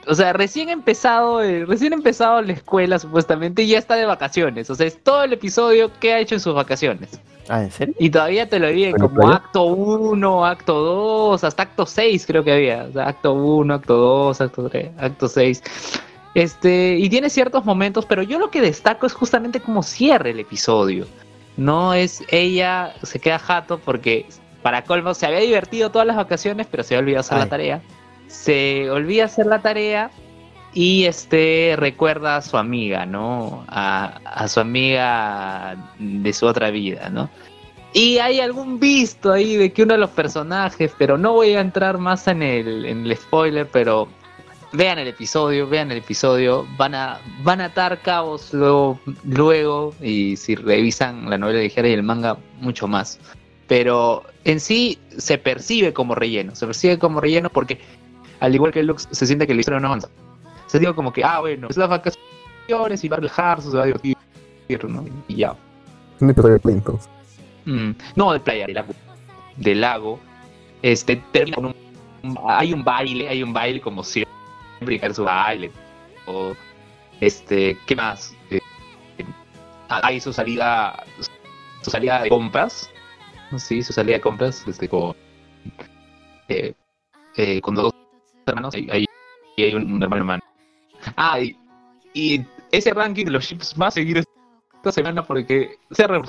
o sea, recién empezado, eh, recién empezado la escuela supuestamente y ya está de vacaciones. O sea, es todo el episodio que ha hecho en sus vacaciones. Ah, ¿en serio? Y todavía te lo dividen ¿En la como playa? acto 1, acto 2, hasta acto 6 creo que había. O sea, acto 1, acto 2, acto 3, acto 6. Este, y tiene ciertos momentos, pero yo lo que destaco es justamente cómo cierra el episodio. No es ella se queda jato porque para colmo se había divertido todas las vacaciones, pero se había olvidado hacer Ay. la tarea. Se olvida hacer la tarea y este recuerda a su amiga, ¿no? A, a su amiga de su otra vida, ¿no? Y hay algún visto ahí de que uno de los personajes, pero no voy a entrar más en el, en el spoiler, pero vean el episodio, vean el episodio, van a, van a atar cabos luego, luego, y si revisan la novela ligera y el manga, mucho más. Pero en sí se percibe como relleno, se percibe como relleno porque al igual que Lux se siente que la historia no avanza. Se digo como que, ah, bueno, es las vacaciones y va a relajarse, se va a divertir, ¿no? Y ya. Un episodio de Play entonces. Mm, no, de playa, del lago. Este, termina con un, un- Hay un baile, hay un baile como siempre, es su baile. O, este, ¿qué más? Eh, ah, hay su salida. Su salida de compras. Sí, su salida de compras, este, con. eh, eh, con dos hermanos. Ahí hay un, hermano hermano. Ah, y, y ese ranking de los chips va a seguir esta semana porque se ha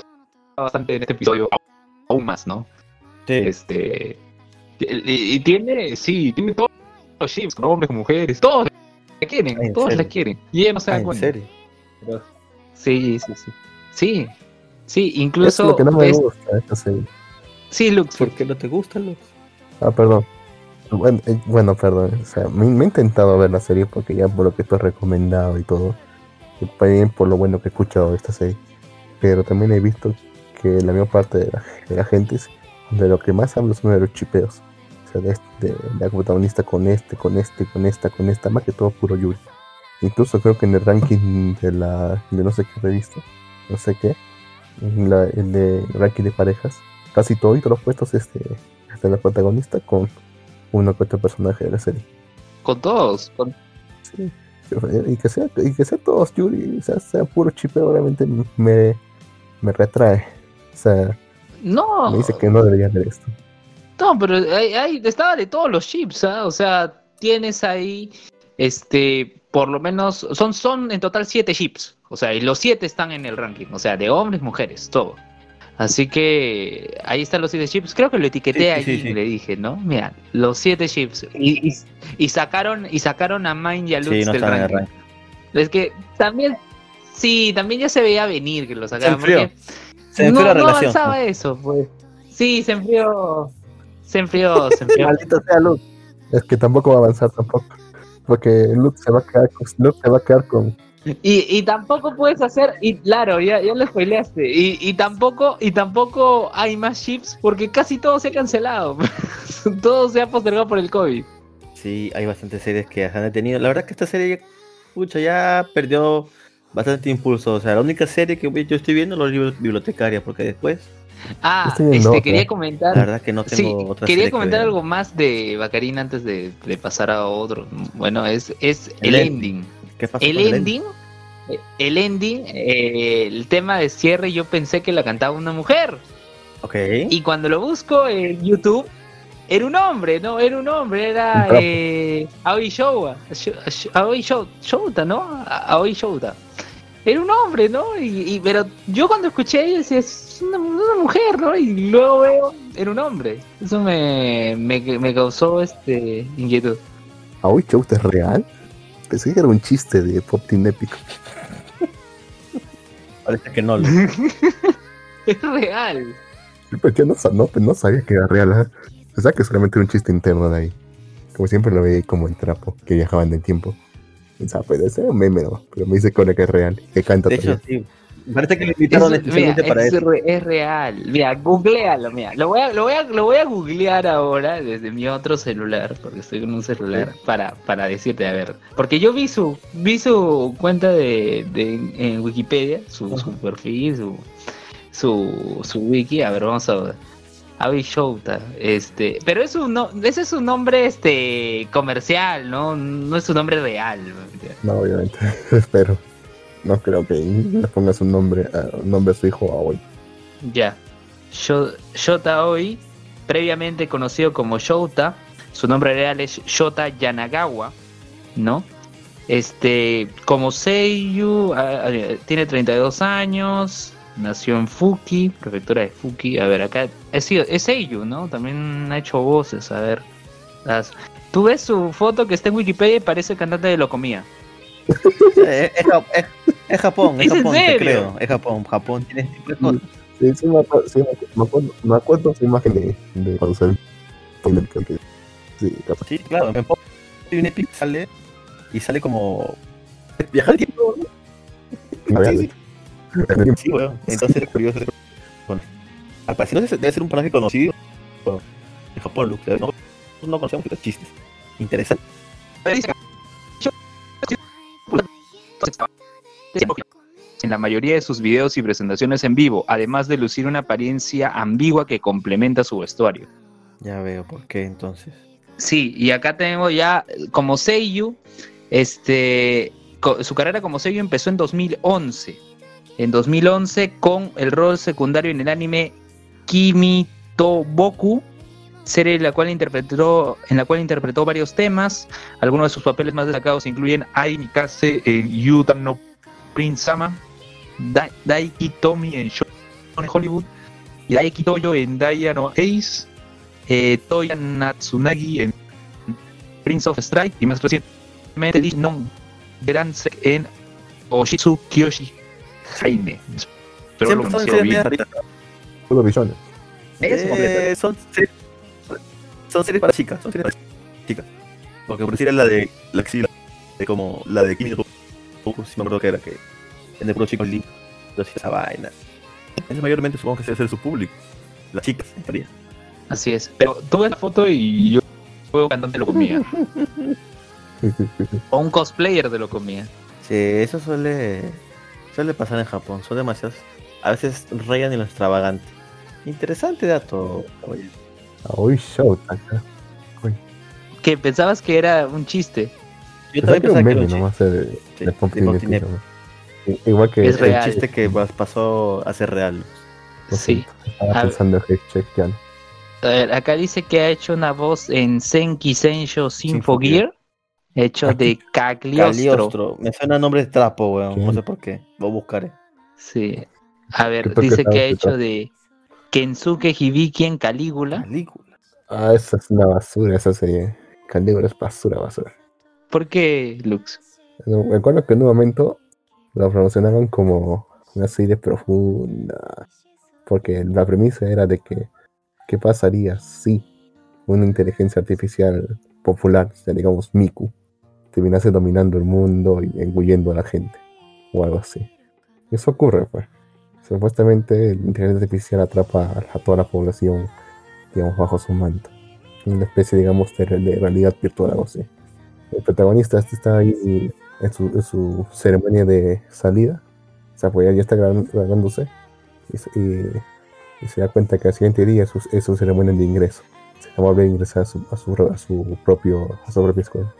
bastante en este episodio aún más, ¿no? Sí. Este y, y tiene, sí, tiene todos los chips, con hombres, con mujeres, todos la quieren, ¿En todos la serio? quieren. Y ella no se Ah, da ¿En cuenta. Sí, sí, sí. Sí, sí, Eso es incluso lo que no me es- gusta esta serie. sí, Lux, ¿Por qué no te gusta, Lux? Ah, perdón. Bueno, eh, bueno, perdón. O sea, me, me he intentado ver la serie porque ya por lo que tú has recomendado y todo. Y también por lo bueno que he escuchado de esta serie. Pero también he visto que la mayor parte de la, de la gente es- de lo que más habla son de los chipeos. O sea, de, este- de la protagonista con este, con este, con esta, con esta, más que todo puro Yuri. Incluso creo que en el ranking de la de no sé qué revista, no sé qué, la, el de ranking de parejas, casi todos los puestos este, está la protagonista con uno que otro personaje de la serie. con todos, con- Sí. Y que sea, y que sea todos Yuri, o sea, sea puro chipeo, realmente me, me retrae. O sea, no, me dice que no debería ver esto. No, pero hay, hay- estaba de todos los chips, ¿ah? O sea, tienes ahí, este, por lo menos, son, son en total siete chips. O sea, y los siete están en el ranking. O sea, de hombres, mujeres, todo. Así que ahí están los siete chips. Creo que lo etiqueté Sí, sí, allí sí, y sí. le dije, ¿no? Mira, los siete chips. Y, y, y sacaron, y sacaron a Mine y a Lutz Sí, no del ranking. ranking. Es que también, sí, también ya se veía venir que lo sacaban. enfrió. porque Se enfrió no, la no relación. avanzaba eso, pues. Sí, se enfrió. Se enfrió, se enfrió. Maldito sea Luke. Es que tampoco va a avanzar tampoco. Porque Luke se va a quedar con, Luke se va a quedar con, Y, y tampoco puedes hacer, y claro, ya, ya lo spoileaste, y, y tampoco, y tampoco hay más chips porque casi todo se ha cancelado. todo se ha postergado por el COVID. Sí, hay bastantes series que han detenido. La verdad que esta serie, pucha, ya perdió bastante impulso. O sea, la única serie que yo estoy viendo es los libros bibliotecarios, porque después, Ah, este, quería comentar. la verdad que no tengo Sí, otra quería que comentar algo más de Bacarín antes de, de pasar a otro. Bueno, es, es El el ending. ending. ¿Qué pasó El el ending, eh, el ending, eh, el tema de cierre, yo pensé que la cantaba una mujer. Ok. Y cuando lo busco en YouTube, era un hombre, ¿no? Era un hombre, era eh, Aoi Shouta, Sh- Aoi Shou- Shouta, ¿no? Aoi Shouta. Era un hombre, ¿no? Y, y- pero yo cuando escuché decía, es una, una mujer, ¿no? Y luego veo, era un hombre. Eso me, me, me causó este inquietud. ¿Aoi Chout es real? Pensé que era un chiste de Pop Team Épico. Parece que no. lo- Es real. Pues yo no, sa- no, no sabía que era real. ¿eh? Pensaba que solamente era un chiste interno de ahí. Como siempre lo veía ahí como el trapo, que viajaban en el tiempo. Pensaba, pues ese era un meme, ¿no? Pero me dice que ahora que es real, que canta De hecho, todavía. sí. Parece que lo invitaron Es, mira, especialmente para es, eso. es real. Mira, googlealo, mira. Lo voy, a, lo, voy a, lo voy a googlear ahora desde mi otro celular, porque estoy con un celular, para, para decirte, a ver. Porque yo vi su, vi su cuenta de, de en Wikipedia, su, su perfil, su, su, su wiki. A ver, vamos a ver. Avi Shouta, este, pero es un no, ese es un nombre este comercial, ¿no? No es un nombre real. No, obviamente. Espero. No creo que le pongas un nombre, un nombre a su hijo Aoi. Ya. Sho- Shota Aoi, previamente conocido como Shota, su nombre real es Shota Yanagawa, ¿no? Este, como Seiyu, tiene 32 años, nació en Fuki, prefectura de Fuki. A ver, acá es, es Seiyu, ¿no? También ha hecho voces, a ver. Las- Tú ves su foto que está en Wikipedia y parece cantante de Locomía. Eh, es- es Japón, es ¿Es en Japón, te creo. Es Japón. Japón tiene este tipo de cosas. Sí, sí, me acuerdo, sí, me acuerdo, me acuerdo su imagen de, de cuando salió en el que- Sí, capaz. Sí, claro. En Pop Team Epic sale y sale como. Viaja al tiempo. No, Sí, ya- Sí, weón. Entonces es curioso. Bueno, al parecer debe ser- debe ser un personaje conocido bueno, en Japón, Luke. No, no conocemos los chistes. Interesante. En la mayoría de sus videos y presentaciones en vivo, además de lucir una apariencia ambigua que complementa su vestuario. Ya veo por qué entonces. Sí, y acá tenemos ya eh, como Seiyu, este, su carrera como Seiyu empezó en 2011. En 2011 con el rol secundario en el anime Kimi to Boku, serie en la cual interpretó, en la cual interpretó varios temas. Algunos de sus papeles más destacados incluyen Ai Mikase en Yuta no Prince Sama, Da- Daiki Tomi en Shonen Hollywood, y Daiki Toyo en Daya no Ace, eh, Toya Natsunagi en Prince of Strike y más recientemente Lee Non Geransek en Oshitsu Kyoshi Jaime. Pero lo Siempre son pronunció series bien. raritas. Solo Eh, son, series, son series para chicas, son series para chicas. Porque por decir es la de la axila, de como la de Kimi Toku, si me acuerdo que era que es de puro chicos lindos, esa vaina. Eso mayormente supongo que debe ser su público, las chicas, en teoría. Así es. Pero tú ves la foto y yo un cantante lo comía. o un cosplayer de lo comía. Sí, eso suele, suele pasar en Japón, son demasiados, a veces rayan en lo extravagante. Interesante dato, oye. Acá. Que pensabas que era un chiste. Yo también pensaba un que un nomás de, Sí, de. I- Igual que Es el real. chiste que pas- pasó a ser real. Lo Sí. siento, Estaba A- pensando en ya. A ver, acá dice que ha hecho una voz en Senki Sensho Symphogear, hecho de Cagliostro. Caliostro, me suena nombre de trapo, weón, no sé por qué, lo buscaré. Sí. A ¿Qué ver, dice que ha hecho de Kensuke Hibiki en Calígula. Calígula. Ah, esa es una basura, esa serie. Calígula es basura, basura. ¿Por qué, Lux? No, Me acuerdo que en un momento la promocionaban como una serie profunda. Porque la premisa era de que, ¿qué pasaría si una inteligencia artificial popular, sea, digamos Miku, terminase dominando el mundo y engullendo a la gente? o algo así. Eso ocurre, pues. Supuestamente el inteligencia artificial atrapa a toda la población, digamos, bajo su manto. Una especie, digamos, de, de realidad virtual, algo así. El protagonista este está ahí en su, en su ceremonia de salida. O sea, pues ya, está graduándose. Y, y- y se da cuenta que al siguiente día es su, es su ceremonia de ingreso. Se va a volver a ingresar a su, a su, a su propio, a su propia escuela.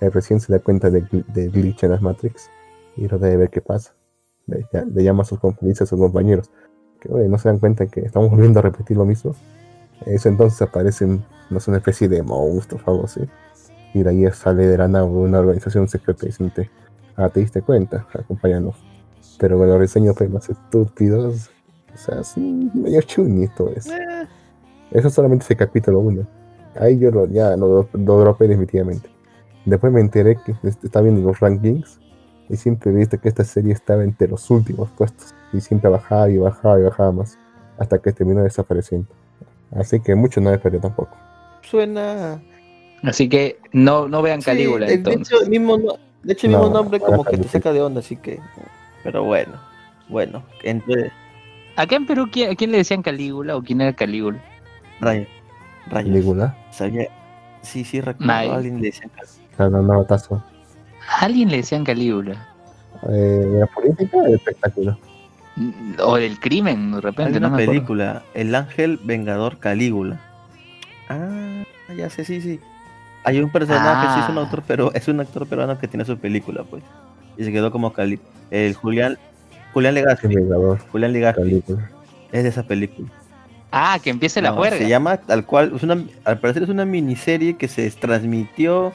Él recién se da cuenta del del glitch en las Matrix y trata de ver qué pasa. Le, le llama a sus, a sus compañeros que oye, no se dan cuenta que estamos volviendo a repetir lo mismo. Ese entonces aparecen no sé, una especie de monstruos o algo así. Y de ahí sale de la nada una organización secreta diciendo, ah, te diste cuenta, acompáñanos. Pero con los diseños pues, más estúpidos, o sea, sí, medio chuni todo eso. Eh, Eso solamente es el capítulo 1. Ahí yo lo, ya lo, lo dropé definitivamente. Después me enteré que est- estaba viendo los rankings y siempre he visto que esta serie estaba entre los últimos puestos. Y siempre bajaba y bajaba y bajaba más. Hasta que terminó desapareciendo. Así que mucho no me perdió tampoco. suena. Así que no, no vean Sí, Calígula de, entonces. hecho, el mismo, no- de hecho, el No, mismo nombre como que te saca de onda, así que. Pero bueno, bueno, entre Acá en Perú, ¿quién, a quién le decían Calígula o quién era Calígula? Película, Sabía. Sí, sí, recuerdo. A Alguien le decía no, no, no, tazo. A alguien le decían Calígula. Eh, de la política, el espectáculo. O del crimen, de Hay repente, no una acuerdo. película, El Ángel Vengador Calígula. Ah, ya sé, sí, sí. Hay un personaje, sí es un Ah. autor, pero es un actor peruano que tiene su película, pues. Y se quedó como Cali. El Julián, Julián. Vengador, Julián Legazpi película. es de esa película. Ah, que empiece la No, juerga. Se llama tal cual, es una, al parecer es una miniserie que se transmitió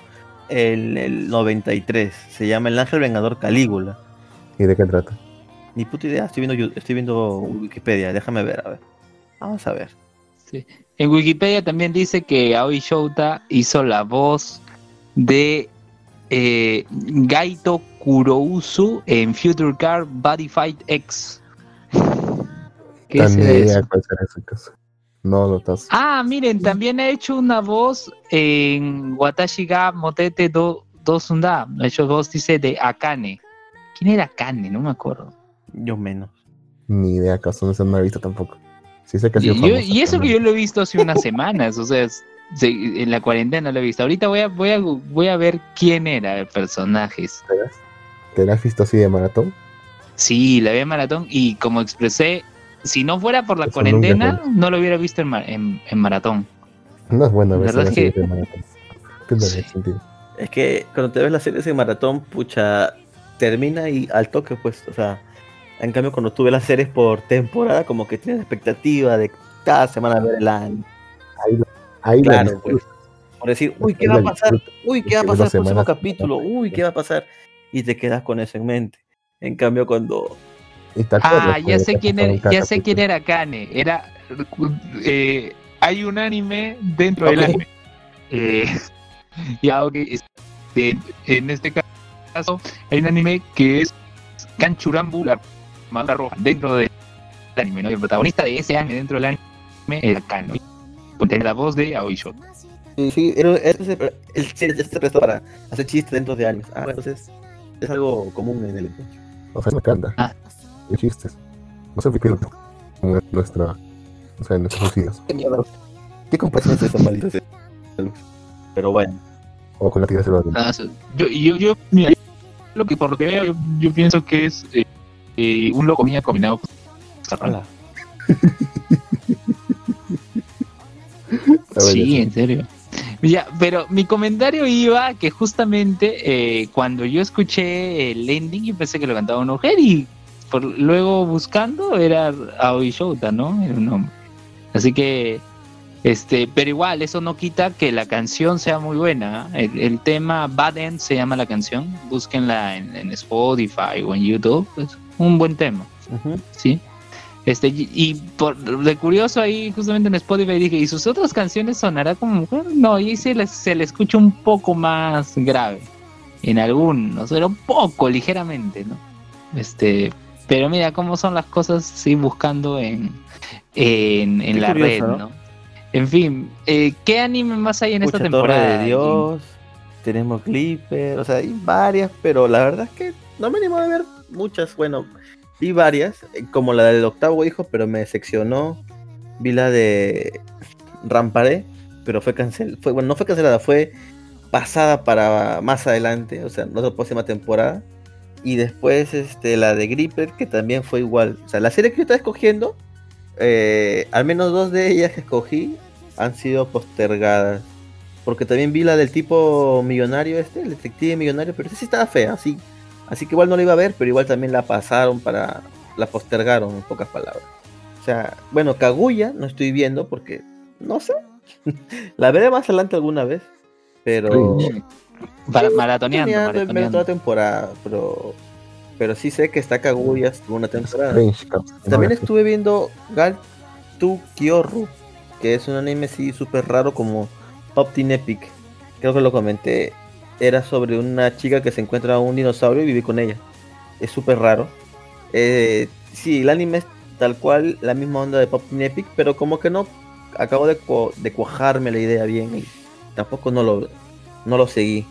en el 93. Se llama El Ángel Vengador Calígula. ¿Y de qué trata? Ni puta idea, estoy viendo, estoy viendo Wikipedia, déjame ver, a ver. Vamos a ver. Sí. En Wikipedia también dice que Aoi Shouta hizo la voz de eh, Gaito Kurousu en Future Car Body Fight X. ¿Qué ni eso? caso. No lo tazo. Ah, miren, también ha hecho una voz en Watashi ga Motete do, Dosunda. Ha hecho voz, dice, de Akane. ¿Quién era Akane? No me acuerdo. Yo menos. Ni idea, acaso no se me ha visto tampoco. Sí sé que ha Y, sido yo- famosa y eso que yo lo he visto hace unas semanas, o sea, en la cuarentena lo he visto. Ahorita voy a, voy a, voy a ver quién era el personajes. ¿Te la has- ¿Te la has visto así de maratón? Sí, la vi en maratón y como expresé, si no fuera por la Eso cuarentena, no lo hubiera visto en, en, en maratón. No es bueno La ver verdad es series que- de maratón. Tiene Sí. sentido. Es que cuando te ves las series en maratón, pucha, termina y al toque, pues, o sea, en cambio cuando tú ves las series por temporada, como que tienes expectativa de cada semana ver el año. Ahí, ahí la Claro, pues. Por decir, uy, ¿qué va a pasar? Uy, ¿qué va a pasar el próximo capítulo? Uy, ¿qué va a pasar? Y te quedas con eso en mente. En cambio, cuando Ah, ya sé quién era, ya sé quién era Kane. Era eh, hay un anime dentro del anime. Eh, ya, ok, este, en este caso hay un anime que es Kanchurambu, la armadura roja, dentro del anime, ¿no? Y el protagonista de ese anime dentro del anime era Kano. Tiene la voz de Aoi Shouta. Sí, este se- prestó para hacer chistes dentro de años. Ah, entonces es algo común en el O sea, me encanta. Ah. Qué chistes. No sé por qué es nuestra. O sea, nuestros hijos. ¿Qué compasión es esa maldita? Pero bueno, O con la tira de lo Ah, yo, yo, yo, mira, yo lo que por lo que veo, yo, yo pienso que es eh, eh, un loco mía combinado con hola. Sí, en serio. Ya, pero mi comentario iba a que justamente eh, cuando yo escuché el ending, yo pensé que lo cantaba una mujer y por, luego buscando era Aoi Shouta, ¿no? Era un hombre. Así que, este, pero igual, eso no quita que la canción sea muy buena. ¿eh? El, el tema Bad End se llama la canción. Búsquenla en, en Spotify o en YouTube. Es un buen tema. Sí. Este, y por de curioso ahí, justamente en Spotify dije, ¿y sus otras canciones sonará como mujer? No, y se le, se le escucha un poco más grave. En algunos, era un poco, ligeramente, ¿no? Este, pero mira cómo son las cosas, sí, buscando en, en, en la curioso, red, ¿no? ¿no? En fin, eh, ¿qué anime más hay en esta Mucha Torre temporada? de Dios, tenemos Clipper, o sea, hay varias, pero la verdad es que no me animo a ver muchas, bueno, vi varias, eh, como la del octavo hijo, pero me decepcionó. Vi la de Ramparé, pero fue cancelada, fue, bueno, no fue cancelada, fue pasada para más adelante, o sea, no la próxima temporada. Y después este, la de Gripper, que también fue igual. O sea, la serie que yo estaba escogiendo, eh, al menos dos de ellas que escogí han sido postergadas. Porque también vi la del tipo millonario este, el detective millonario, pero esa sí estaba fea, así. Así que igual no la iba a ver, pero igual también la pasaron para... La postergaron, en pocas palabras. O sea, bueno, Kaguya no estoy viendo porque... No sé. la veré más adelante alguna vez. Pero... Para, Sí, maratoneando, maratoneando. toda temporada, pero... Pero sí sé que está Kaguya, estuvo una temporada. También estuve viendo Gal Kyoru, que es un anime así súper raro como Pop Teen Epic. Creo que lo comenté. Era sobre una chica que se encuentra un dinosaurio y vive con ella. Es súper raro. Eh, sí, el anime es tal cual la misma onda de Pop Epic, pero como que no acabo de, cu- de cuajarme la idea bien y tampoco no lo, no lo seguí.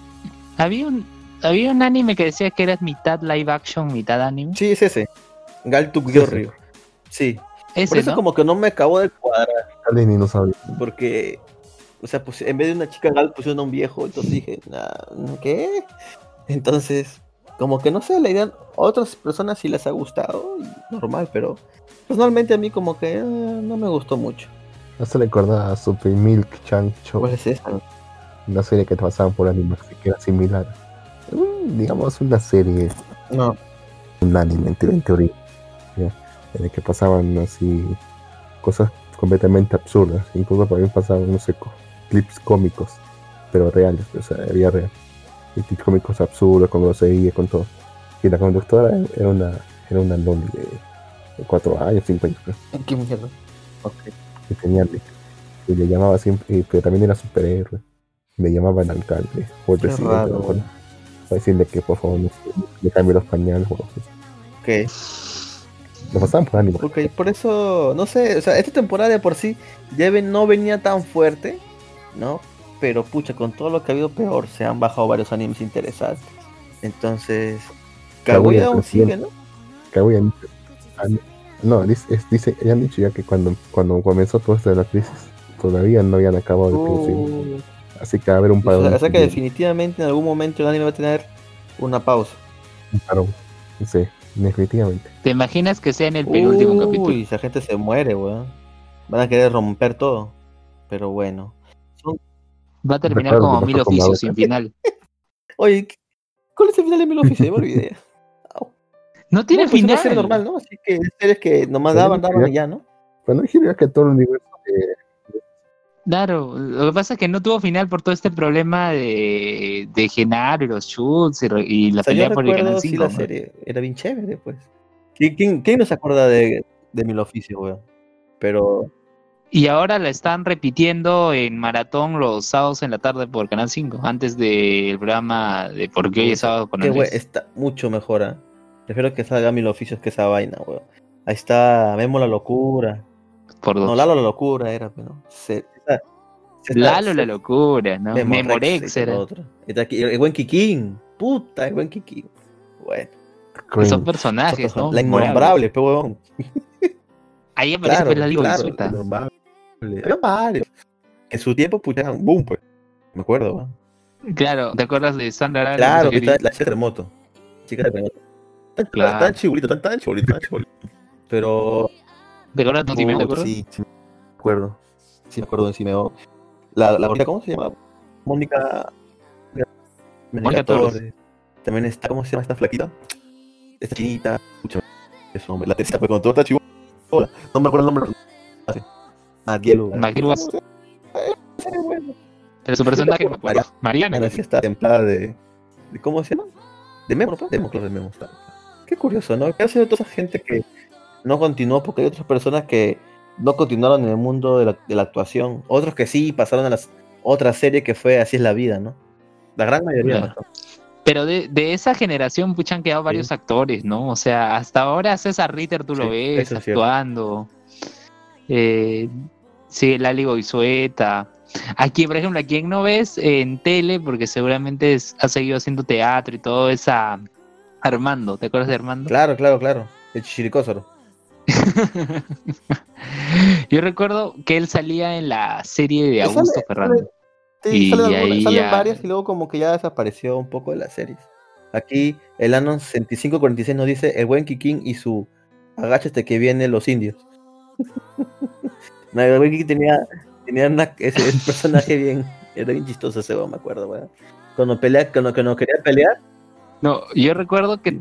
Había un, había un anime que decía que eras mitad live action, mitad anime. Sí, es ese. Gal to Kyoru. Sí. Por Ese, eso ¿no? como que no me acabo de cuadrar. Porque o sea pues en vez de una chica gal pusieron a un viejo entonces dije "Nah, qué entonces como que no sé la idea a otras personas sí les ha gustado normal pero personalmente a mí como que eh, no me gustó mucho Esto le recuerda a Super Milk Chan Show, ¿cuál es esta? una serie que te pasaban por Animax que era similar. Mm, digamos una serie, no un anime en, te- en teoría, ¿ya? en el que pasaban así cosas completamente absurdas. Incluso para mí pasaban, no sé, clips cómicos, pero reales, o sea, vida real. Y clips cómicos absurdos, con grosería, con todo. Y la conductora era una, era una noni de, de cuatro años, cinco años, creo. qué mierda Ok. que tenía y le llamaba siempre, y- pero también era superhéroe. Le llamaba al alcalde o el Qué presidente raro, a lo mejor, güey. para decirle que por favor le cambie los pañales o algo así. ok Lo pasaban por ánimo. Ok, por eso, no sé, o sea, esta temporada de por sí ya ven- no venía tan fuerte, ¿no? Pero pucha, con todo lo que ha habido peor, se han bajado varios animes interesantes. Entonces, Kaguya Kaguya, aún sigue. ¿no? Han- no, dice, es- dice, ya han dicho ya que cuando, cuando comenzó todo esto de la crisis, todavía no habían acabado de producir. Uh, Así que va a haber un o parón. sea, o sea que de- definitivamente en algún momento el anime va a tener una pausa. un parón. Sí, definitivamente. ¿Te imaginas que sea en el penúltimo capítulo? Uy, esa gente se muere, weón. Van a querer romper todo. Pero bueno. Va a terminar como mil oficios sin final. Oye, ¿qué- ¿cuál es el final de Mil Oficios? Ya me olvidé. No tiene No, pues, final. Una serie normal, ¿no? Así que series que nomás daban, daban ya. y ya, ¿no? Bueno, diría que todo el universo de Claro, lo que pasa es que no tuvo final por todo este problema de, de Genaro y los Schultz y, la O sea, yo pelea por el Canal sí 5. la serie. Era bien chévere, pues. ¿Quién, quién, quién no se acuerda de, de Mil Oficios, weón? Pero, Y ahora la están repitiendo en maratón los sábados en la tarde por Canal 5, antes del programa de Porque hoy es sábado con qué Andrés. we- está mucho mejor, ¿ah? Prefiero que salga Mil Oficios que esa vaina, weón. Ahí está Memo la locura. Por dos. No, Lalo la locura era, pero. Se, se- Lalo se- la locura, ¿no? Memo Rex Memorex era. otro. Está aquí, el buen Kikín. Puta, el buen Kikín. Bueno. Cringe. Son personajes, son- ¿no? La innombrable, pe huevón. Ahí aparece Claro, pues, la Liga claro. Había varios. En su tiempo, pucha, eran boom, pues. Me acuerdo, weón. Claro, ¿te acuerdas de Sandra Aran? Claro, que está la chica terremoto. Chica terremoto. Tan, Claro. tan chibolito, tan, tan chibolito, tan chibolito. Pero. ¿Te acuerdas de acuerdas? Sí, sí, me acuerdo. Sí, me acuerdo de Simeo. La, la gordita, ¿cómo se llama? Mónica. Mónica Torres. También está, ¿cómo se llama esta flaquita? Esta chinita. Escucha, eso, hombre. La tercera, pero con todo está chibola. No me acuerdo el nombre. Sí, bueno. Pero su personaje. María- Mariana. Ana sí está templada de, de. ¿Cómo se llama? De Memo, ¿no? De Memo, de Memo. Qué curioso, ¿no? ¿Qué hace toda esa gente que no continuó? Porque hay otras personas que no continuaron en el mundo de la, de la actuación. Otros que sí pasaron a las otra serie que fue Así es la vida, ¿no? La gran mayoría. Claro. ¿no? Pero de, de esa generación, pucha, han quedado varios actores, ¿no? O sea, hasta ahora César Ritter tú lo Sí, ves cierto. Eh, sí, Lali Goizueta. Aquí, por ejemplo, a quien no ves en tele, porque seguramente es- ha seguido haciendo teatro y todo esa Armando, ¿te acuerdas de Armando? Claro, claro, claro. El Chichiricósoro. Yo recuerdo que él salía en la serie de Él Augusto sale- Ferrando. Sí, Y ahí salen ya- varias y luego como que ya desapareció un poco de las series. Aquí el Anon 6546 nos dice el buen Kikín y su agáchate que vienen los indios. Kikín tenía, tenía una- ese, ese personaje bien, era bien chistoso ese me acuerdo, weón. Cuando pelea, cuando, cuando quería pelear, No, yo recuerdo que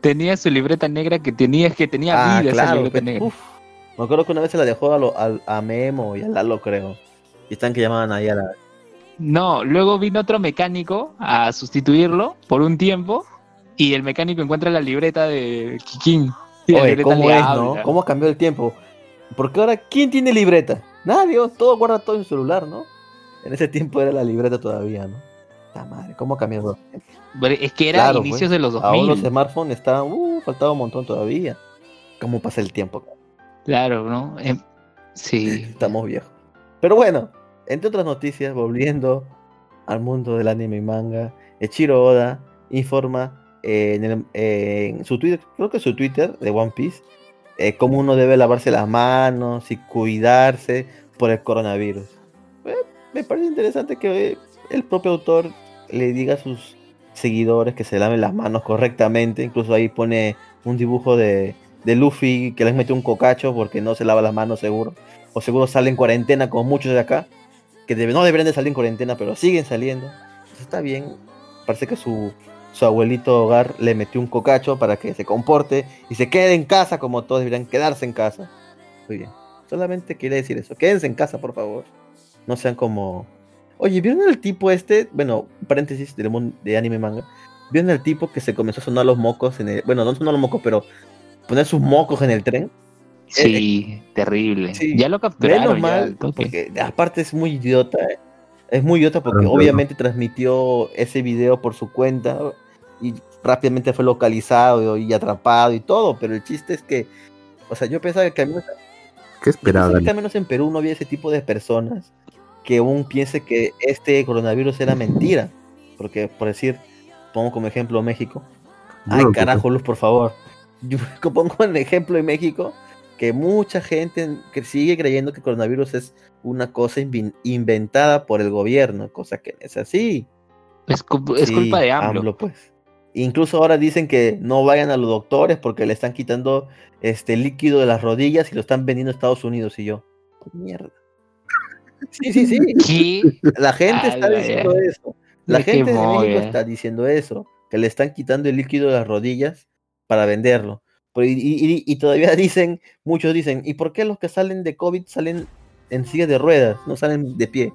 tenía su libreta negra que tenía, que tenía ah, vida esa claro, libreta pues, negra. uf. me acuerdo que una vez se la dejó a, lo- al- a Memo y a Lalo, creo. Y están que llamaban ahí a la... No, luego vino otro mecánico a sustituirlo por un tiempo y el mecánico encuentra la libreta de la Oye, libreta ¿cómo es, no? ¿Cómo ha cambiado el tiempo? Porque ahora, ¿quién tiene libreta? Nadie, ¿no? todo guarda todo en su celular, ¿no? En ese tiempo era la libreta todavía, ¿no? La madre, ¿cómo ha cambiado? Es que era Claro, inicios pues. de los 2000. Aún los smartphones estaban, uh, faltaba un montón todavía. ¿Cómo pasa el tiempo? Claro, ¿no? Em, sí. Estamos viejos. Pero bueno, entre otras noticias, volviendo al mundo del anime y manga, Echiro Oda informa eh, en, el- eh, en su Twitter, creo que su Twitter de One Piece, eh, cómo uno debe lavarse las manos y cuidarse por el coronavirus. Eh, me parece interesante que eh, el propio autor le diga a sus seguidores que se laven las manos correctamente. Incluso ahí pone un dibujo de, de Luffy que les mete un cocacho porque no se lava las manos seguro. O seguro sale en cuarentena como muchos de acá. Que debe- no deberían de salir en cuarentena, pero siguen saliendo. Está bien. Parece que su, su abuelito hogar le metió un cocacho para que se comporte y se quede en casa como todos deberían quedarse en casa. Muy bien. Solamente quería decir eso. Quédense en casa, por favor. No sean como... Oye, ¿vieron el tipo este? Bueno, paréntesis del mundo de anime y manga. ¿Vieron el tipo que se comenzó a sonar los mocos en el... Bueno, no sonar los mocos, pero poner sus mocos en el tren? Sí, terrible. sí. Ya lo capturaron. Menos mal, porque aparte es muy idiota. eh. Es muy idiota porque obviamente transmitió ese video por su cuenta y rápidamente fue localizado y atrapado y todo, pero el chiste es que, o sea, yo pensaba que al menos, ¿Qué esperaba? que al menos en Perú no había ese tipo de personas que aún piense que este coronavirus era mentira. Porque, por decir, pongo como ejemplo México. Ay, No, carajo, Luz, por favor. Yo pongo el ejemplo en México que mucha gente que sigue creyendo que el coronavirus es una cosa inven- inventada por el gobierno, cosa que no es así. Es, cu- es Sí, culpa de AMLO. pues. Incluso ahora dicen que no vayan a los doctores porque le están quitando este líquido de las rodillas y lo están vendiendo a Estados Unidos. Y yo, mierda. Sí, sí, sí. ¿Qué? La gente está diciendo eso. La Me gente de México está diciendo eso, que le están quitando el líquido de las rodillas para venderlo. Pero y, y- y- y todavía dicen, muchos dicen, ¿y por qué los que salen de COVID salen en silla de ruedas, no salen de pie?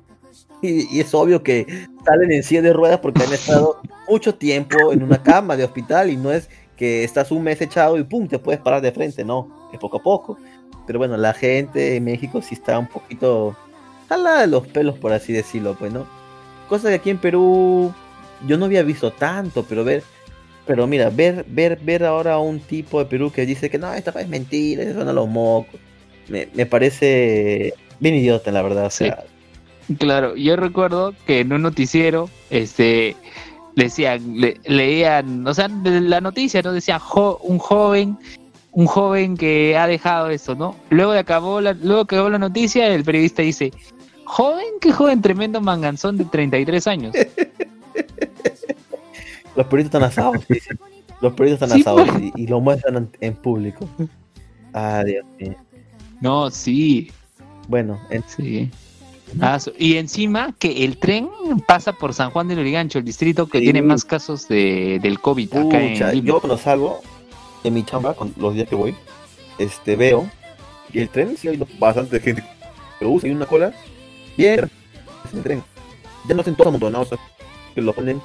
Y, y es obvio que salen en silla de ruedas porque han estado mucho tiempo en una cama de hospital y no es que estás un mes echado y pum, te puedes parar de frente, no, es poco a poco. Pero bueno, la gente en México sí está un poquito jalada de los pelos, por así decirlo, pues, ¿no? Cosa que aquí en Perú yo no había visto tanto, pero ver, pero mira, ver, ver, ver ahora a un tipo de Perú que dice que no, esta es mentira, eso son a los mocos, me, me parece bien idiota, la verdad, o Sí. Claro, yo recuerdo que en un noticiero, este, decían, le- leían, o sea, la noticia, ¿no? Decía "Jo- un joven, un joven que ha dejado eso, ¿no? Luego de acabó la, luego que acabó la noticia, el periodista dice, joven, qué joven, tremendo manganzón de 33 años. los periodistas están asados, los periodistas están Sí, asados pues. y, y lo muestran en, en público. Ah, Dios mío. No, sí, Bueno, en- sí. Ah, y encima que el tren pasa por San Juan de Lurigancho, el distrito que Sí. tiene más casos de, del COVID acá en Lima. yo cuando salgo de mi chamba, con los días que voy, este veo y el tren sí hay bastante gente que usa, hay una cola bien en el tren. Ya no hacen todos amontonados, o sea, que lo ponen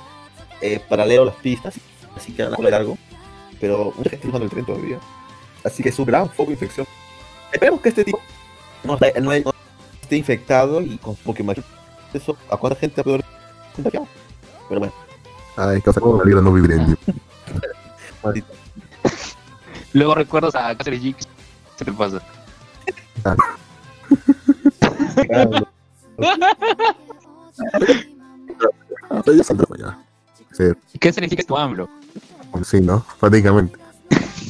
eh, paralelo a las pistas, así que la cola largo, pero mucha gente usando el tren todavía. Así que es un gran foco de infección. Esperemos que este tipo no, no- no esté infectado y con, porque imagínate eso, ¿a cuánta gente ha podido contagiado? Pero bueno, Ay, cosa como me alegra no vivir en. Luego recuerdas a Cáceres G. ¿Qué te pasa? Ah, ¿Qué significa tu AMLO? Sí, ¿no? Prácticamente.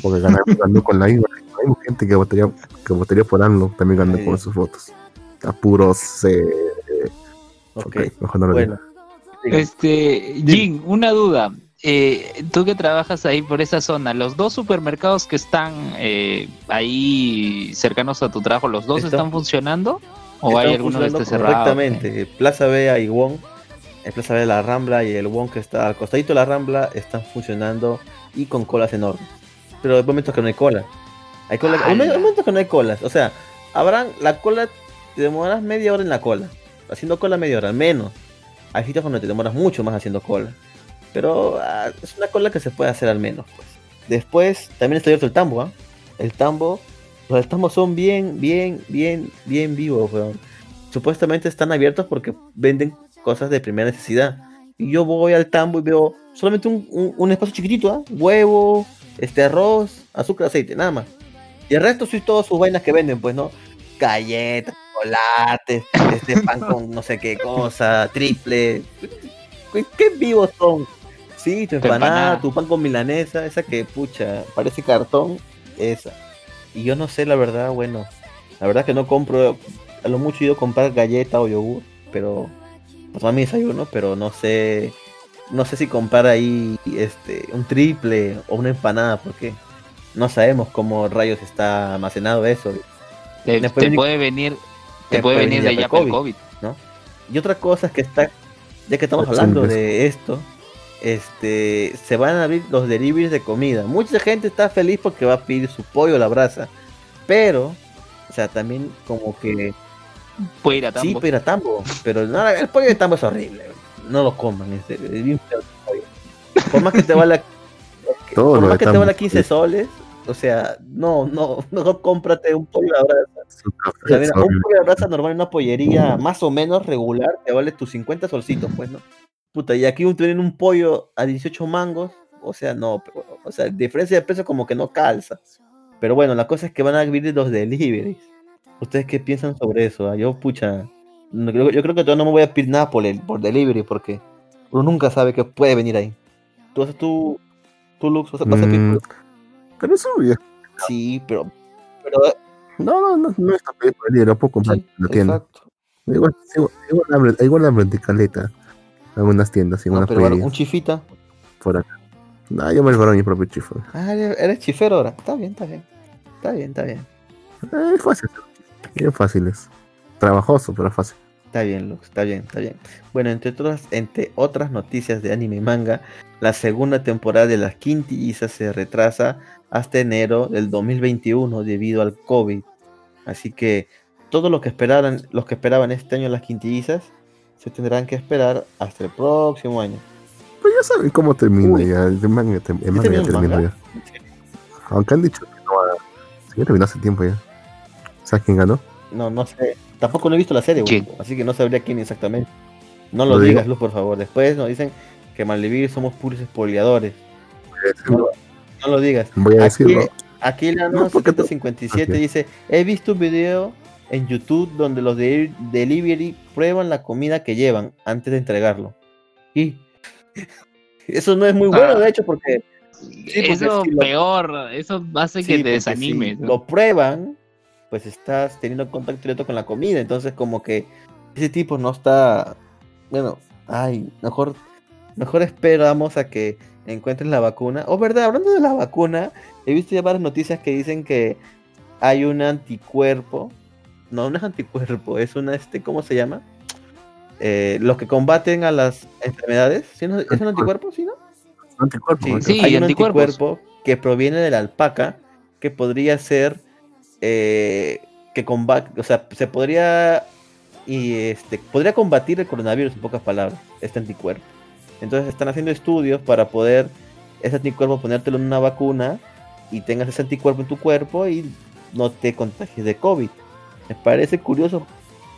Porque ganó con la IVA. Hay gente que votaría, que votaría por AMLO también ganó con sus votos. A puros. Eh, Ok, ok, mejor no lo bueno. digo. Este, Jin, una duda. Eh, tú que trabajas ahí por esa zona, los dos supermercados que están eh, ahí cercanos a tu trabajo, ¿los dos Están- están funcionando? ¿O Están hay alguno que esté funcionando cerrado? Correctamente. Plaza Vea y Wong, el Plaza Vea de la Rambla y el Wong que está al costadito de la Rambla están funcionando y con colas enormes. Pero hay momentos que no hay cola. Hay, cola, hay momentos que no hay colas. O sea, habrán la cola, te demoras media hora en la cola. Haciendo cola media hora, menos. Hay sitios donde te demoras mucho más haciendo cola. Pero ah, es una cola que se puede hacer al menos. Pues. Después también está abierto el tambo, ¿ah? El tambo, los del tambo son bien, bien, bien, bien vivos, weón. Supuestamente están abiertos porque venden cosas de primera necesidad. Y yo voy al tambo y veo solamente un, un- un espacio chiquitito, ¿ah? Huevo, este arroz, azúcar, aceite, nada más. Y el resto sí todas sus vainas que venden, pues, ¿no? Galletas, chocolates, este pan con no sé qué cosa, triple. ¿Qué, qué vivos son? Sí, tu empanada, empanada. tu pan con milanesa, esa que, pucha, parece cartón, esa. Y yo no sé, la verdad, bueno, la verdad que no compro, a lo mucho a comprar galleta o yogur, pero, pues a mi desayuno, pero no sé, no sé si comprar ahí, este, un triple o una empanada, porque no sabemos cómo rayos está almacenado eso. Te, Después te puede venir, te puede venir de allá por COVID. COVID. Y otra cosa es que está, ya que estamos hablando de esto, este, se van a abrir los deliveries de comida. Mucha gente está feliz porque va a pedir su pollo a la brasa, pero, o sea, también como que Puede ir a sí, Tambo. pero a tambo, pero no, el pollo de tambo es horrible, no lo coman, es, es bien feo. Por más que te Todo por más que te tambo es 15 soles, o sea, no, no, no cómprate un pollo a brasa. O sea, mira, un pollo de brasa normal en una pollería más o menos regular te vale tus 50 solcitos, pues, ¿no? Puta, y aquí tienen un pollo a 18 mangos, o sea, no, pero, o sea, diferencia de precio como que no calza. Pero bueno, la cosa es que van a abrir los deliveries. ¿Ustedes qué piensan sobre eso? ah? Yo, pucha, no yo creo que todavía no me voy a pedir nada por, el, por delivery porque uno nunca sabe qué puede venir ahí. ¿Tú, haces tú, tú Lux, vas a, vas a pedir Mm, pero eso ya- Sí, pero... pero No, no, no, no está pedir por el libro, puedo comprar sí, en la tienda. exacto. Igual, igual, igual, igual caleta. Algunas tiendas, No, algunas pero bueno, pollerías un chifita. por acá. No, yo me preparo mi propio chifo. Ah, eres chifero ahora. Está bien, está bien. Está bien, está bien. Eh, es fácil. Bien fácil es. Trabajoso, pero fácil. Está bien, Lux, está bien, está bien. Bueno, entre otras, entre otras noticias de anime y manga, la segunda temporada de las quintillizas se retrasa hasta enero del 2021 debido al COVID. Así que todo lo que esperaban, los que esperaban este año las quintillizas se tendrán que esperar hasta el próximo año. Pues ya saben cómo termina Uy. ya. El manga, el ya manga? ya. Aunque han dicho que no va Sí, ya terminó hace tiempo ya. ¿Sabes quién ganó? No, no sé. Tampoco no he visto la serie, güey, así que no sabría quién exactamente. No lo Lo digas. Luz, por favor. Después nos dicen que Malvivir somos puros espoliadores. No, lo- no lo digas. Voy a Aquí, decirlo. aquí la No, porque tú- 57 Ok. dice, he visto un video en YouTube donde los de delivery prueban la comida que llevan antes de entregarlo. Y eso no es muy bueno, Ah. de hecho, porque Sí, porque eso si lo- peor, eso hace sí, que te si desanimes. ¿no? lo prueban, pues estás teniendo contacto directo con la comida, entonces como que ese tipo no está, bueno, ay, mejor, mejor esperamos a que encuentren la vacuna. Oh, verdad, hablando de la vacuna, he visto ya varias noticias que dicen que hay un anticuerpo, no, no es anticuerpo, es una, este, ¿cómo se llama? Eh, los que combaten a las enfermedades, ¿sí, no? ¿es un anticuerpo? ¿Sí, no? Anticuerpo. Sí, hay un anticuerpo que proviene de la alpaca que podría ser eh, que combate, o sea, se podría y este podría combatir el coronavirus en pocas palabras, este anticuerpo. Entonces están haciendo estudios para poder ese anticuerpo ponértelo en una vacuna y tengas ese anticuerpo en tu cuerpo y no te contagies de COVID. Me parece curioso.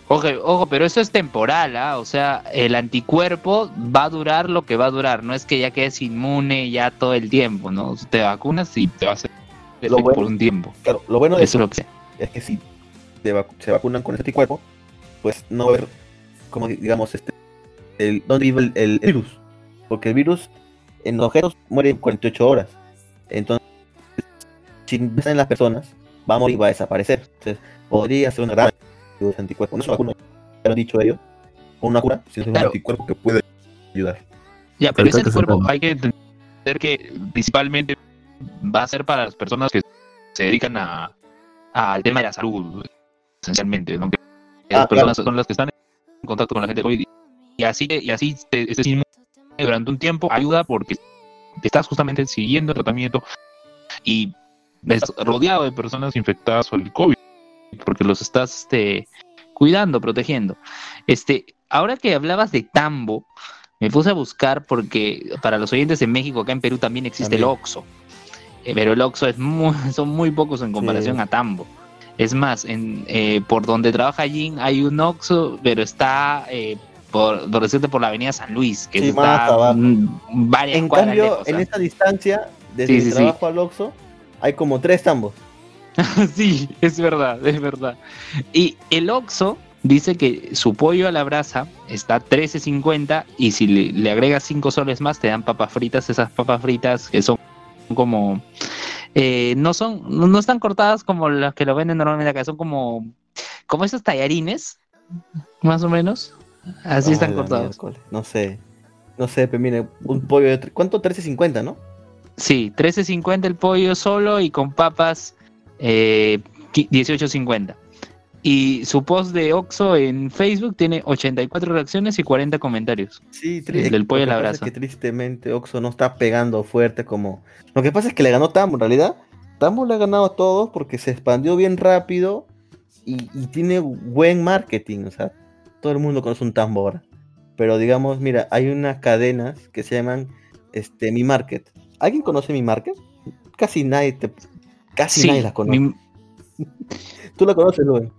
Ojo, ojo, pero eso es temporal, ¿ah? O sea, el anticuerpo va a durar lo que va a durar. No es que ya quedes inmune ya todo el tiempo, ¿no? Te vacunas y te va a Lo bueno- por un tiempo. Claro, lo bueno de Eso es lo que es que si vacu- se vacunan con ese anticuerpo, pues no va a haber, como di- digamos, este, el, dónde vive el, el virus. Porque el virus en los objetos muere en 48 horas. Entonces, si empiezan en las personas, va a morir, va a desaparecer. Entonces, podría ser una gran de anticuerpos. No es una vacuna, ya lo han dicho ellos, o una cura, sino es un Claro. anticuerpo que puede ayudar. Ya, pero ese Ahorita que se anticuerpo hay que entender que principalmente va a ser para las personas que se dedican a al tema de la salud, esencialmente, ¿no? Que Ah, las personas claro. son las que están en contacto con la gente COVID. Y así, y así te, este inmune durante un tiempo ayuda porque te estás justamente siguiendo el tratamiento y estás rodeado de personas infectadas por el COVID, porque los estás este, cuidando, protegiendo. Este, ahora que hablabas de tambo, me puse a buscar porque para los oyentes de México, acá en Perú también existe el También. Eh, pero el Oxxo es muy, son muy pocos en comparación Sí. a Tambo. Es más, en, eh, por donde trabaja Jin hay un Oxxo, pero está, eh, por, por decirte, por la avenida San Luis, que Sí, está mm, varias En cuadras cambio, lejos, en esta distancia, desde Sí, el trabajo al Oxxo, hay como tres tambos. sí, es verdad, es verdad. Y el Oxxo dice que su pollo a la brasa está 13.50 y si le, le agregas 5 soles más te dan papas fritas, esas papas fritas que son como eh, no son no, no están cortadas como las que lo venden normalmente acá, son como como esos tallarines, más o menos. Así Ah, están la cortados. No sé. No sé, pero mire, un pollo de... ¿Cuánto? 13.50, ¿no? Sí, 13.50 el pollo solo y con papas eh, qui- 18.50. Y su post de Oxxo en Facebook tiene 84 reacciones y 40 comentarios. Sí, El del pollo lo a la que pasa es que tristemente Oxxo no está pegando fuerte como... Lo que pasa es que le ganó Tambo, en realidad. Tambo le ha ganado a todos porque se expandió bien rápido y, y tiene buen marketing. O sea, todo el mundo conoce un Tambo ahora. Pero digamos, mira, hay unas cadenas que se llaman este, Mi Market. ¿Alguien conoce Mi Market? Casi nadie te... Casi nadie las conoce. mi- Tú la conoces, Luis.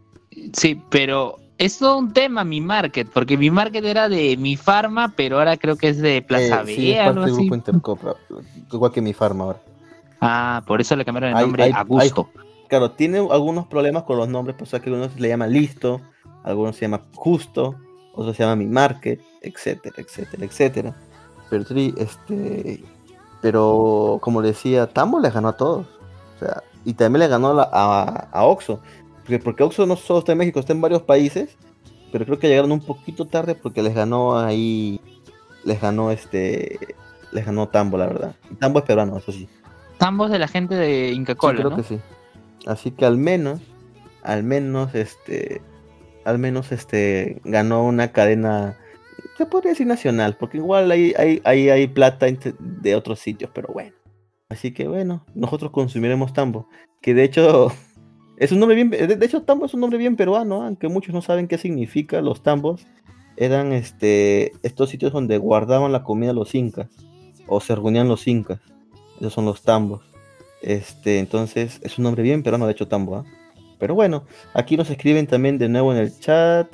Sí, pero es todo un tema mi market, porque mi market era de mi farma, pero ahora creo que es de Plaza Eh, B, sí, es parte del grupo igual que Mi Farma ahora. Ah, por eso le cambiaron el Hay- nombre hay- a Gusto. Claro, tiene algunos problemas con los nombres, por eso que algunos le llaman listo, algunos se llaman justo, otros se llaman mi market, etcétera, etcétera, etcétera. Pero este, pero como le decía, Tambo le ganó a todos. O sea, y también le ganó a, a, a Oxxo. Porque, porque Oxxo no solo está en México, está en varios países, pero creo que llegaron un poquito tarde porque les ganó ahí, les ganó este, les ganó Tambo, la verdad. Tambo es peruano, eso sí. Ambos de la gente de Inca Sí, Cola, creo ¿no? que sí. Así que al menos, al menos, este, al menos, este, ganó una cadena, se podría decir nacional, porque igual hay, hay, hay, hay plata de otros sitios, pero bueno. Así que bueno, nosotros consumiremos tambo, que de hecho es un nombre bien, de, hecho tambo es un nombre bien peruano, aunque muchos no saben qué significa los tambos. Eran, este, estos sitios donde guardaban la comida los incas, o se reunían los incas. Esos son los tambos. Este, entonces, es un nombre bien peruano, de hecho, Tambo. ¿ah? Pero bueno, aquí nos escriben también de nuevo en el chat.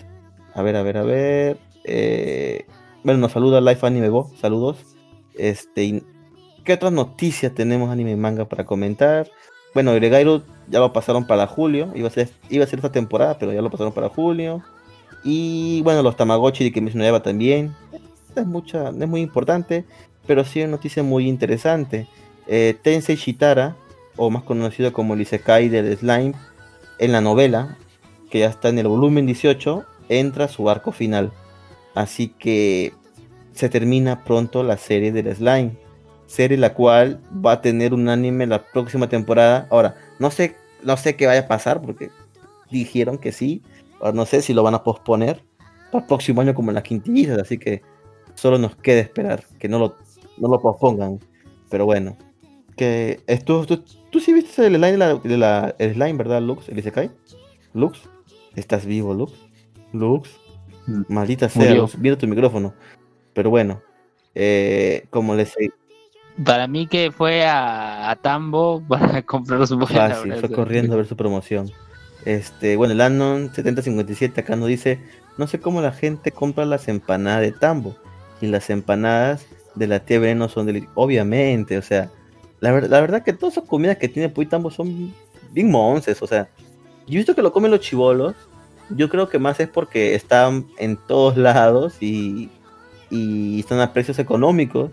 A ver, a ver, a ver. Eh, bueno, nos saluda Life Anime Bo. Saludos. Este, ¿qué otras noticias tenemos anime y manga para comentar? Bueno, Gregairo ya lo pasaron para julio. Iba a ser, iba a ser esta temporada, pero ya lo pasaron para julio. Y bueno, los Tamagotchi que mencionaba también. Es mucha, es muy importante, pero sí una noticia muy interesante. Eh, Tensei Shitara, o más conocido como el Isekai del Slime, en la novela, que ya está en el volumen 18, entra su arco final. Así que se termina pronto la serie del Slime. Serie la cual va a tener un anime la próxima temporada. Ahora, no sé, no sé qué vaya a pasar porque dijeron que sí. Ahora no sé si lo van a posponer para el próximo año como en las quintillizas. Así que solo nos queda esperar que no lo, no lo pospongan. Pero bueno. Que esto, tú, tú sí viste el slime, la, el slime, ¿verdad, Lux? ¿El Isekai? ¿Lux? ¿Estás vivo, Lux? ¿Lux? Mm. Maldita sea. Lux, viendo tu micrófono. Pero bueno, eh, como les Para mí que fue a, a Tambo para comprar su fácil, fue corriendo a ver su promoción. Este, bueno, el Anon 7057 acá nos dice, no sé cómo la gente compra las empanadas de Tambo y las empanadas de la tía Veneno son deliciosas. Obviamente, o sea, la, ver- la verdad que todas esas comidas que tiene Puy Tambo son bien monces, o sea, yo he visto que lo comen los chivolos, yo creo que más es porque están en todos lados y, y están a precios económicos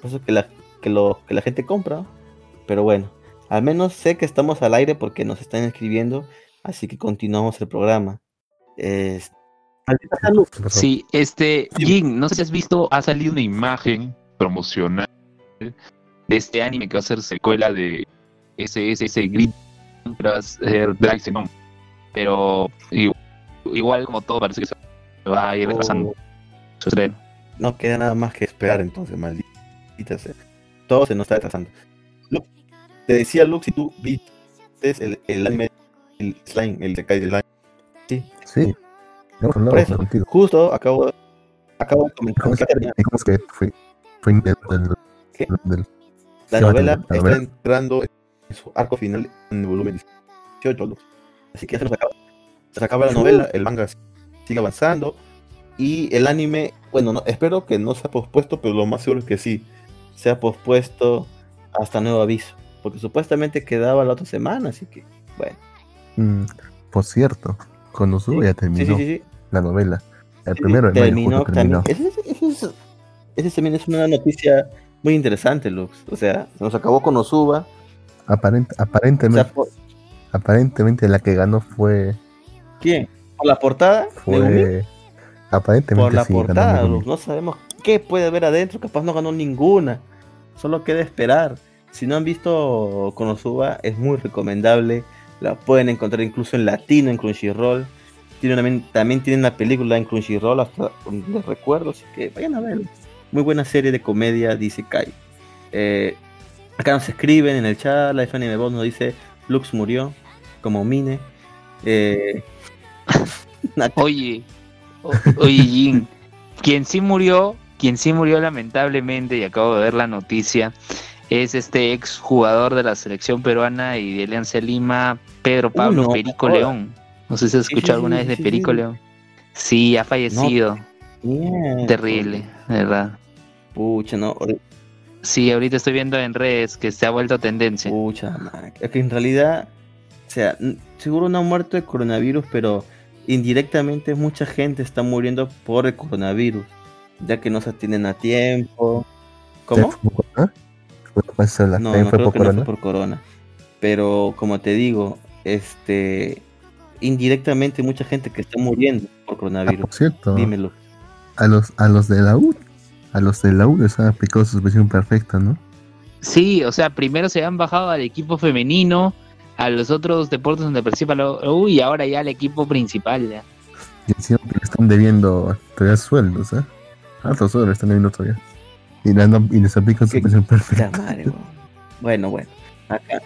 Por eso que la, que lo, que la gente compra. Pero bueno, al menos sé que estamos al aire porque nos están escribiendo, así que continuamos el programa. Es- Maldita sea, Lux. ¿Qué pasó? Sí, este. Jin, no sé si has visto, Ha salido una imagen promocional de este anime que va a ser secuela de ese, ese, ese Grid Drag Xenon. Pero igual como todo parece que se va a ir retrasando Oh, su estreno. no queda nada más que esperar entonces, maldita sea. Todo se nos está retrasando. Lux, te decía Lux, si tú viste el, el anime, el slime, el de Kai Slime. Sí, Sí. Por eso. contigo. Justo acabo, acabo de comentar ¿Cómo es que fue, fue del, del, ¿Qué? del- la novela la está novela. entrando en su arco final en el volumen 18, Lux. Así que ya se nos acaba. Se acaba la novela, el manga sigue avanzando. Y el anime, bueno, no, espero que no sea pospuesto, pero lo más seguro es que sí. Sea pospuesto hasta nuevo aviso. Porque supuestamente quedaba la otra semana, así que, bueno. Mm, por cierto, Konosuba ya Sí, terminó sí, sí, sí. la novela. El primero de mayo terminó justo terminó. también. Ese, ese- ese es- ese también es una noticia muy interesante, Lux. O sea, se nos acabó con Osuba. Aparent- O sea, aparentemente, por- aparentemente la que ganó fue ¿quién? ¿Por la portada? Fue aparentemente Por la portada. Lux. No sabemos qué puede haber adentro. Capaz no ganó ninguna. Solo queda esperar. Si no han visto Konosuba, es muy recomendable. La pueden encontrar incluso en latino en Crunchyroll. Tiene también tiene una película en Crunchyroll, hasta les recuerdo, así que vayan a verlo. Muy buena serie de comedia, dice Kai. Eh, acá nos escriben en el chat, la Anime Boss nos dice, Lux murió, como Mine. Eh, Oye, oye, Jin, quien sí murió, quien sí murió lamentablemente, y acabo de ver la noticia, es este ex jugador de la selección peruana y de Alianza Lima, Pedro Pablo no, Perico. León. No sé si has escuchado sí, alguna vez de sí, Perico sí. León. Sí, ha fallecido. Terrible, de verdad. Pucha, no. Sí, ahorita estoy viendo en redes que se ha vuelto tendencia. Pucha, man. Es que en realidad, o sea, seguro no ha muerto de coronavirus, pero indirectamente mucha gente está muriendo por el coronavirus, ya que no se atienden a tiempo. ¿Cómo? ¿Fue por corona? ¿Fue por esa la- No, fue creo por que no corona? fue por corona. Pero como te digo, este, indirectamente mucha gente que está muriendo por Ah, coronavirus. por cierto, Dímelo. a los, a los de la U, a los de la U les han aplicado suspensión perfecta, ¿no? Sí, o sea, primero se han bajado al equipo femenino, a los otros deportes donde participa la U y ahora ya al equipo principal. Ya. Y le están debiendo todavía sueldos, ¿eh? Altos sueldos le están debiendo todavía. Y, le han- y les aplican ¿Qué? suspensión Puta perfecta. madre. Bueno, bueno. Acá,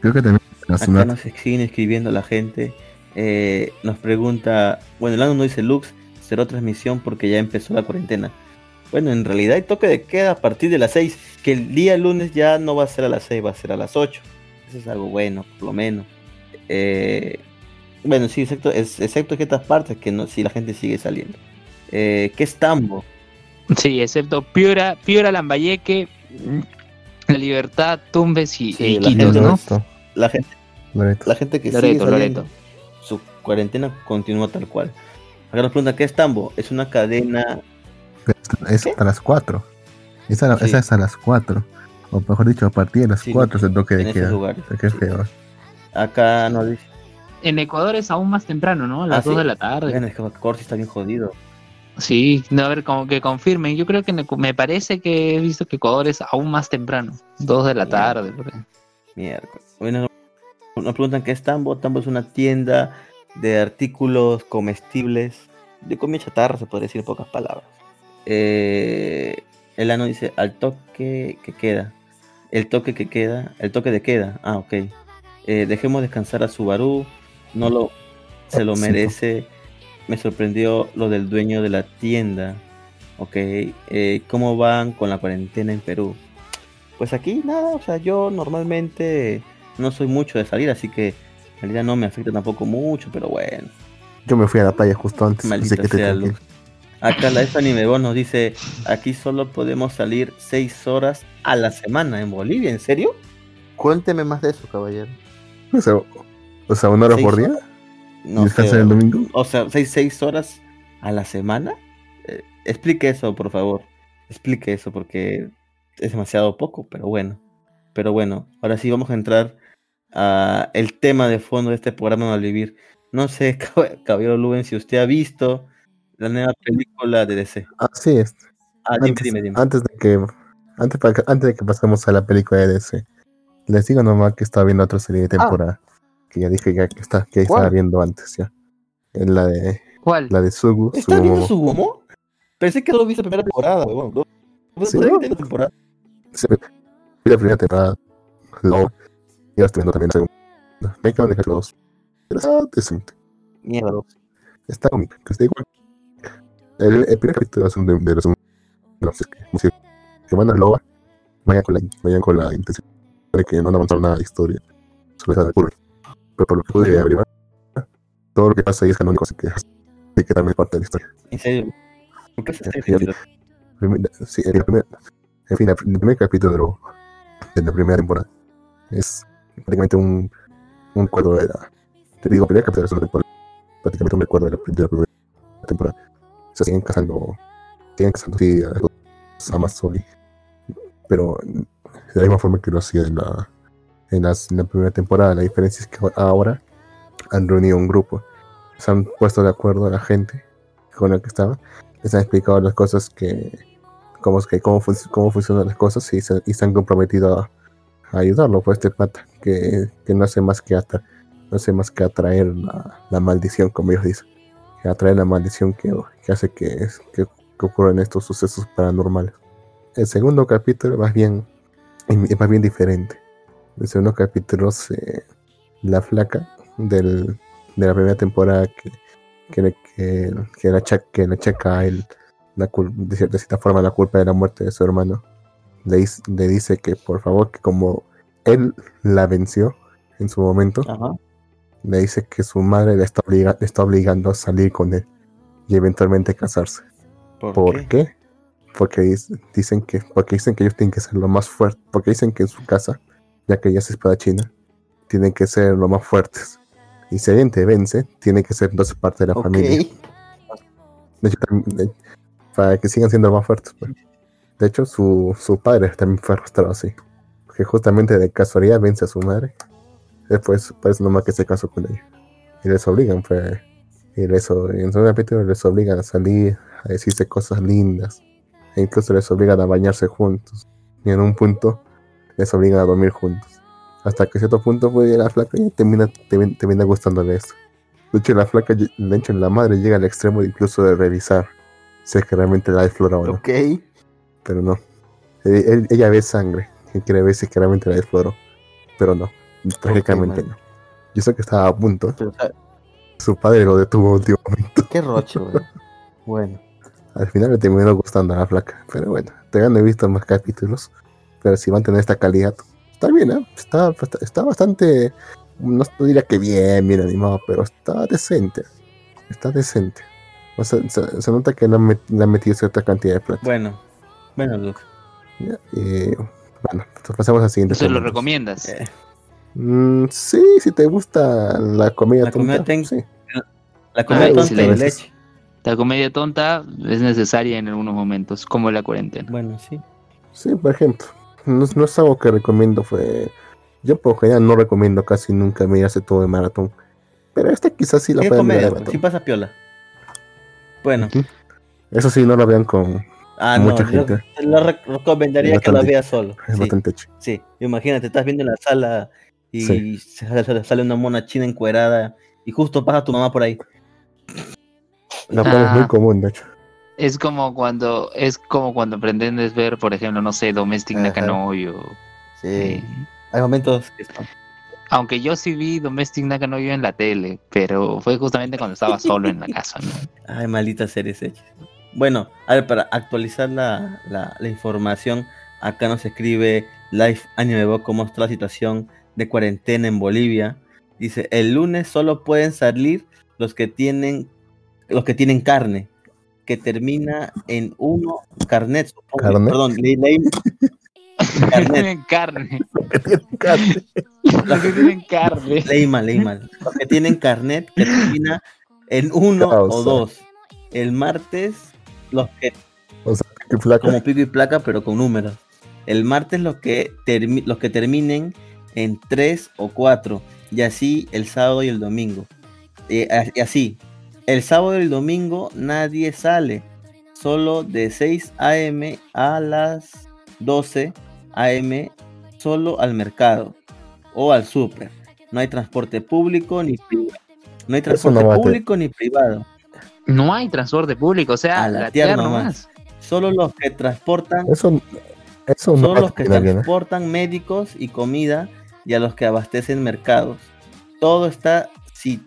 Creo que también la Acá nos siguen escribiendo la gente. Eh, nos pregunta, bueno, el ano no dice Lux, será transmisión porque ya empezó la cuarentena. Bueno, en realidad hay toque de queda a partir de las 6, que el día lunes ya no va a ser a las 6, va a ser a las 8. Eso es algo bueno, por lo menos. Eh, bueno, sí, excepto, es, excepto que estas partes que no, si la gente sigue saliendo. Eh, ¿Qué es Tambo? Sí, excepto Piura, Piura Lambayeque, La Libertad, Tumbes y, Sí, y la gente ¿no? Loreto, La gente, Loreto. la gente que sigue Loreto, saliendo, Loreto. su cuarentena continúa tal cual. Acá nos pregunta, ¿qué es Tambo? Es una cadena Es ¿Qué? hasta las 4. Esa, Sí. esa es hasta las 4. O mejor dicho, a partir de las Sí, 4 es el toque en de queda. lugares. Sí. Acá nos dice, En Ecuador es aún más temprano, ¿no? A las ¿Ah, 2 sí? de la tarde. es que Corsi está bien jodido. Sí, no, a ver, como que confirmen. Yo creo que me parece que he visto que Ecuador es aún más temprano. 2 de la tarde. Miércoles. Bueno, nos preguntan qué es Tambo. Tambo es una tienda de artículos comestibles, de comida chatarra, se podría decir en pocas palabras. Eh, el ano dice, al toque que queda. El toque que queda, el toque de queda. Ah, ok. Eh, dejemos descansar a Subaru. No lo, se lo merece. Me sorprendió lo del dueño de la tienda. Ok. Eh, ¿Cómo van con la cuarentena en Perú? Pues aquí nada, o sea, yo normalmente no soy mucho de salir, así que en realidad no me afecta tampoco mucho, pero bueno, Yo me fui a la playa justo antes. maldita que te sea. Luz. Acá la Stephanie Mebon nos dice, aquí solo podemos salir seis horas a la semana en Bolivia, ¿en serio? Cuénteme más de eso, caballero. O sea, o sea, una hora por día. No ¿Y descansar sé, el domingo? O sea, seis, seis horas a la semana. Eh, explique eso, por favor. Explique eso, porque es demasiado poco, pero bueno. Pero bueno, ahora sí vamos a entrar a el tema de fondo de este programa Malvivir. No sé, Cab- Caballero Luben, si usted ha visto la nueva película de DC. Así es. Ah, dime, Antes, dime, dime. antes de que antes, para antes de que pasemos a la película de DC, les digo nomás que estaba viendo otra serie de temporada. Que ya dije ya que está, que estaba viendo antes ya. Es la de ¿Cuál? la de Sugu. ¿Estás viendo Sugumomo. su humo? Pensé que lo viste la primera temporada, weón. No, no Sí, que tenía temporada. Sí, vi la primera temporada. Luego, y ahora estoy viendo también la segunda. Me acaban de dejar los dos. Pero está decente. Mierda. Está cómica, que está igual. El, el primer capítulo es un de, de los no sé si- que van a Loba, vayan con la, vayan con la intención de que no van a avanzar nada de historia. Solo se ocurre. Pero por lo que pude averiguar, todo lo que pasa ahí es canónico, así que, así que también es parte de la historia. En serio. ¿Por qué se Sí, el primer, en fin, el primer capítulo de, la primera temporada es prácticamente un, un recuerdo de la. Te digo, primer capítulo de la temporada, prácticamente un recuerdo de la, de la primera temporada. Se siguen casando, siguen casando, sí, a los Amazon, pero de la misma forma que lo hacía en la, en, las- en la primera temporada. La diferencia es que ahora han reunido un grupo, se han puesto de acuerdo a la gente con la que estaba. Les han explicado las cosas que cómo, que, cómo, cómo funcionan las cosas y se, y se han comprometido a, a ayudarlo pues este pata que, que no hace más que no más que atraer la, la maldición como ellos dicen. Que atraer la maldición que, que hace que, que, que ocurran estos sucesos paranormales. El segundo capítulo más bien es más bien diferente el segundo capítulo se, la flaca del, de la primera temporada que que que, que le achaca, que le achaca a él la cul- de, cierta, de cierta forma la culpa de la muerte de su hermano. Le, le dice que por favor, que como él la venció en su momento, Ajá. le dice que su madre le está, obliga- le está obligando a salir con él y eventualmente casarse. ¿Por, ¿Por qué? qué? Porque dicen que, porque dicen que ellos tienen que ser lo más fuertes, porque dicen que en su casa, ya que ella es espadachina, tienen que ser lo más fuertes. Y si alguien te vence, tiene que ser entonces parte de la familia. De hecho, de- para que sigan siendo más fuertes. pues. De hecho, su, su padre también fue arrastrado así. Que justamente de casualidad vence a su madre. Después parece nomás que se casó con ella. Y les obligan, pues. Y les, en su capítulo les obligan a salir, a decirse cosas lindas. E incluso les obligan a bañarse juntos. Y en un punto les obligan a dormir juntos. Hasta que a cierto punto pues la flaca ya termina, termina, termina gustándole eso. De hecho, la flaca, de hecho, la madre llega al extremo de incluso de revisar si es que realmente la explorado o no. Ok. Pero no. Él- ella ve sangre y quiere ver si es que realmente la exploró. Pero no. Trágicamente no. Yo sé que estaba a punto. Pero, Su padre lo detuvo último momento. qué roche, weón. Bueno. Al final le terminó gustando a la flaca. Pero bueno, no he visto más capítulos. Pero si van a tener esta calidad, está bien, ¿eh? Está, está, está bastante. No, diría que bien, bien animado, pero está decente. Está decente. O sea, se, se nota que le han, met- le han metido cierta cantidad de plata. Bueno. Bueno, Luke. Y, bueno, entonces pasamos al siguiente. ¿Se lo recomiendas? Eh, Mm, sí, si te gusta la comedia La comedia tonta, ten- sí. la comida Ah, tonta y leche. La comedia tonta es necesaria en algunos momentos, como la cuarentena. Bueno, sí. Sí, por ejemplo. No, no es algo que recomiendo, fue... Yo por lo general no recomiendo casi nunca mirarse todo de maratón. Pero esta quizás sí la ¿Qué pueden mirar comedia? de maratón. Sí pasa piola. Bueno. Eso sí, no la vean con... Ah, Mucha no. Yo gente. te lo rec- recomendaría Es que bastante- veas solo. Es Sí, bastante sí. Imagínate, estás viendo en la sala y Sí. sale, una mona china encuerada y justo pasa tu mamá por ahí. La cual es Ah. muy común, de hecho. Es como cuando es como cuando pretendes ver, por ejemplo, no sé, Domestic. Nakanoyo. Sí. eh, Hay momentos que son- Aunque yo sí vi Domestic Nakanoyo en la tele, pero fue justamente cuando estaba solo en la casa, ¿no? Ay, malditas series hechas. Bueno, a ver, para actualizar la, la- la información, acá nos escribe Live Anime Bo cómo está la situación de cuarentena en Bolivia. Dice, el lunes solo pueden salir los que tienen los que tienen carne, que termina en uno carnet, supongo. ¿Carnet? Perdón, leí, leí- Los que Carnet. tienen carne. Carne. Los que tienen carne. leí mal, leí mal. Los que tienen carnet que termina en uno o dos. El martes, los que o sea, como pico y placa, pero con números. El martes los que, termi- los que terminen en 3 o 4. Y así el sábado y el domingo. Eh, y así, el sábado y el domingo nadie sale. Solo de 6 a.m. a las 12 a.m. solo al mercado o al súper. No hay transporte público ni privado. No hay transporte no público ni privado. No hay transporte público, o sea, A la la tierra tierra. Solo los que transportan, Eso, eso no a los que bien, ¿eh? transportan médicos y comida y a los que abastecen mercados. Todo está si-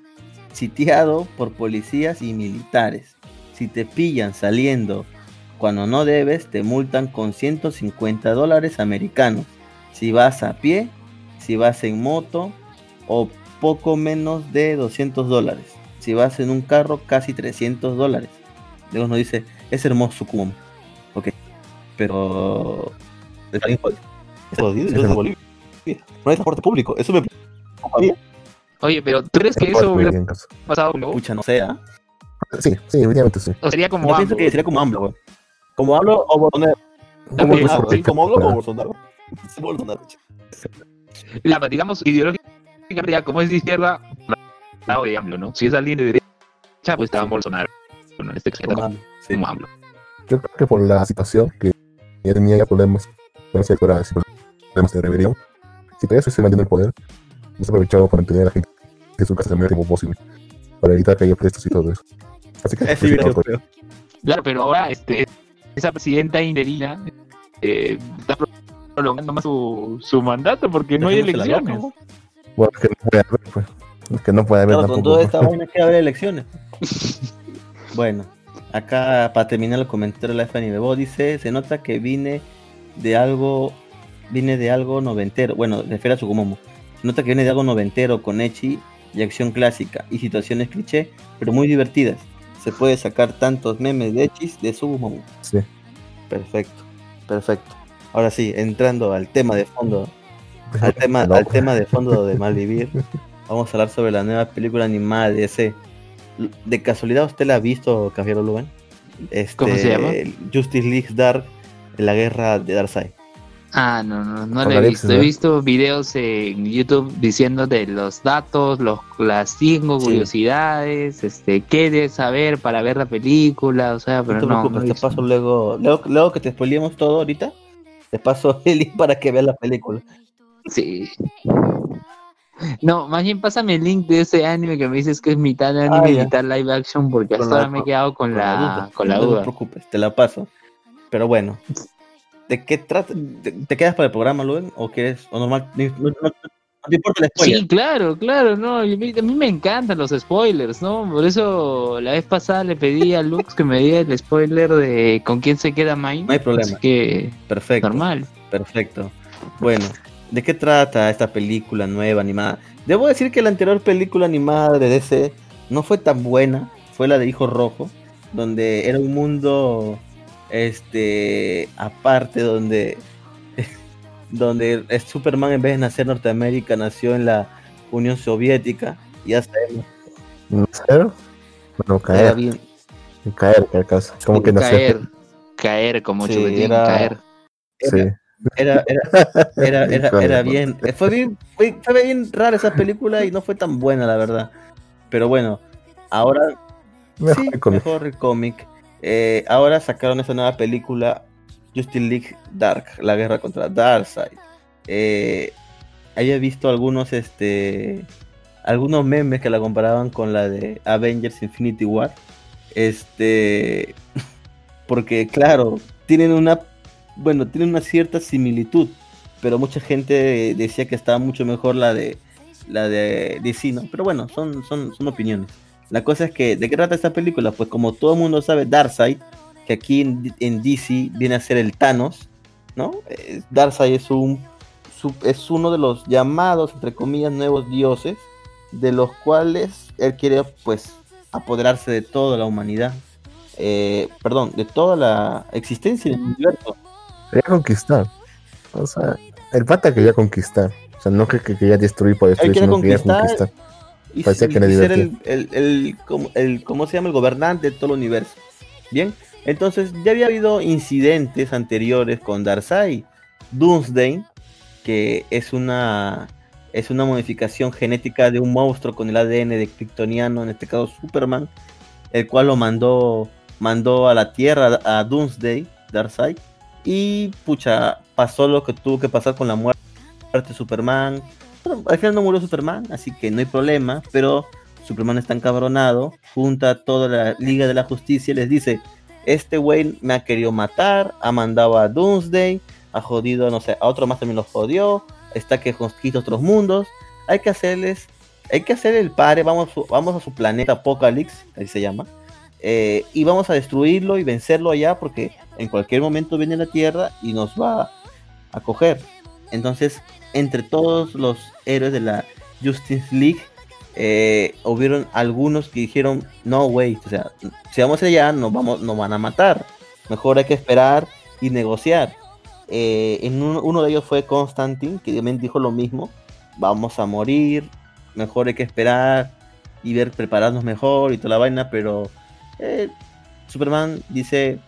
sitiado por policías y militares. Si te pillan saliendo cuando no debes, te multan con 150 dólares americanos. Si vas a pie, si vas en moto o poco menos de 200 dólares. Si vas en un carro, casi 300 dólares. Luego nos dice, es hermoso Cuomo. Ok, pero... Es. Es. No hay transporte público, eso me. Oye, pero ¿tú crees que eso hubiera pasado con Lobo? Pucha, no sé, ¿ah? Sí, sí, evidentemente sí. O sería como Yo pienso AMLO. que sería como AMLO, güey. Como AMLO o Bolsonaro. También, Ah, sí. sí, como AMLO o Bolsonaro. Bolsonaro. La, digamos, ideológicamente, ya como es de izquierda, lado de AMLO, ¿no? Si es alguien de derecha, pues estaba Bolsonaro. Bueno, en este caso, Como como AMLO, sí. Yo creo que por la situación que ya tenía ya problemas, problemas de rebelión, si todavía se mantiene el poder, no se aprovechaba para mantener a la gente en su casa el mayor tiempo posible, para evitar que haya prestos y todo eso. Así que, Ese pues. Claro, pero ahora este, esa presidenta interina eh, está prolongando más su, su mandato porque no hay elecciones. bueno, es que no puede haber, pues. Es que no puede haber Claro, con tampoco. toda esta vaina que haber elecciones. bueno, acá para terminar el comentario de la Fanny Bebo dice, se nota que vine de algo, vine de algo noventero, bueno, refiere a su Sugumomo. Nota que viene de algo noventero con Echi y acción clásica y situaciones cliché, pero muy divertidas. Se puede sacar tantos memes de Echis de Sugumomo. Sí. Perfecto, perfecto. Ahora sí, entrando al tema de fondo al tema, al tema de fondo de Malvivir, vamos a hablar sobre la nueva película animada de ese. ¿De casualidad usted la ha visto, Caballero Lugan? Este, ¿Cómo se llama? Justice League Dark, la guerra de Darkseid. Ah, no, no, no Con lo he visto. He ¿no? visto videos en YouTube diciendo de los datos, los, las cinco Sí. curiosidades, este, qué debes saber para ver la película, o sea, pero no te no. he te paso luego, luego. Luego que te spoilemos todo ahorita, te paso el link para que veas la película. Sí. No, más bien pásame el link de ese anime que me dices que es mitad anime Ah, y mitad live action, porque Con hasta la- ahora me he quedado con, la, duda. con la no duda. te preocupes, te la paso. Pero bueno, ¿de qué trata? ¿Te, te quedas para el programa, Lugan? ¿O quieres? ¿O normal? No, no- no- no te importa el spoiler. Sí, claro, claro, no, a mí, a mí me encantan los spoilers, ¿no? Por eso la vez pasada le pedí a Lux que me diera el spoiler de con quién se queda Mine. No hay problema. Así que, Perfecto. normal. Perfecto. Bueno, ¿de qué trata esta película nueva animada? Debo decir que la anterior película animada de DC no fue tan buena, fue la de Hijo Rojo, donde era un mundo este aparte donde donde es Superman en vez de nacer en Norteamérica nació en la Unión Soviética, ya sabemos, ¿Nacer? Bueno, caer, bien, caer, caer, casi. Como que nacer. caer, caer como Sí, chupetín, era- caer. Sí. era, era, era, era, era bien, eh, fue bien, fue, fue bien rara esa película y no fue tan buena la verdad. Pero bueno, ahora Mejor sí, el cómic. mejor el cómic. Eh, ahora sacaron esa nueva película, Justice League Dark, la guerra contra Darkseid. Eh, había visto algunos, este, algunos memes que la comparaban con la de Avengers Infinity War. Este, porque claro, tienen una, bueno, tienen una cierta similitud, pero mucha gente decía que estaba mucho mejor la de, la de DC, ¿no? Pero bueno, son, son, son opiniones. La cosa es que, ¿de qué trata esta película? Pues como todo el mundo sabe, Darkseid, que aquí en, en DC viene a ser el Thanos, ¿no? Eh, Darkseid es un es uno de los llamados, entre comillas, nuevos dioses, de los cuales él quiere, pues, apoderarse de toda la humanidad. Eh, perdón, de toda la existencia del universo. Quería conquistar. O sea, el pata quería conquistar. O sea, no que, que quería destruir por destruir, quiere sino quería conquistar. Y, que y ser el, el, el- como- el- ¿cómo se llama? El gobernante de todo el universo. Bien, entonces ya había habido incidentes anteriores con Darkseid. Doomsday, que es una es una modificación genética de un monstruo con el ADN de Kryptoniano, en este caso Superman, el cual lo mandó mandó a la Tierra a Doomsday, Darkseid, y pucha, pasó lo que tuvo que pasar con la muerte de Superman. Al final no murió Superman, así que no hay problema, pero Superman está encabronado, junta a toda la Liga de la Justicia y les dice, este güey me ha querido matar, ha mandado a Doomsday, ha jodido, no sé, a otro más también lo jodió, está que conquista otros mundos, hay que hacerles, hay que hacer el pare, vamos, vamos a su planeta Apocalypse, así se llama, eh, y vamos a destruirlo y vencerlo allá porque en cualquier momento viene la Tierra y nos va a coger. Entonces, entre todos los héroes de la Justice League, eh, hubieron algunos que dijeron, no, güey, o sea, si vamos allá nos, vamos, nos van a matar. Mejor hay que esperar y negociar. Eh, en un- uno de ellos fue Constantine, que también dijo lo mismo, vamos a morir, mejor hay que esperar y ver, prepararnos mejor y toda la vaina, pero eh, Superman dice,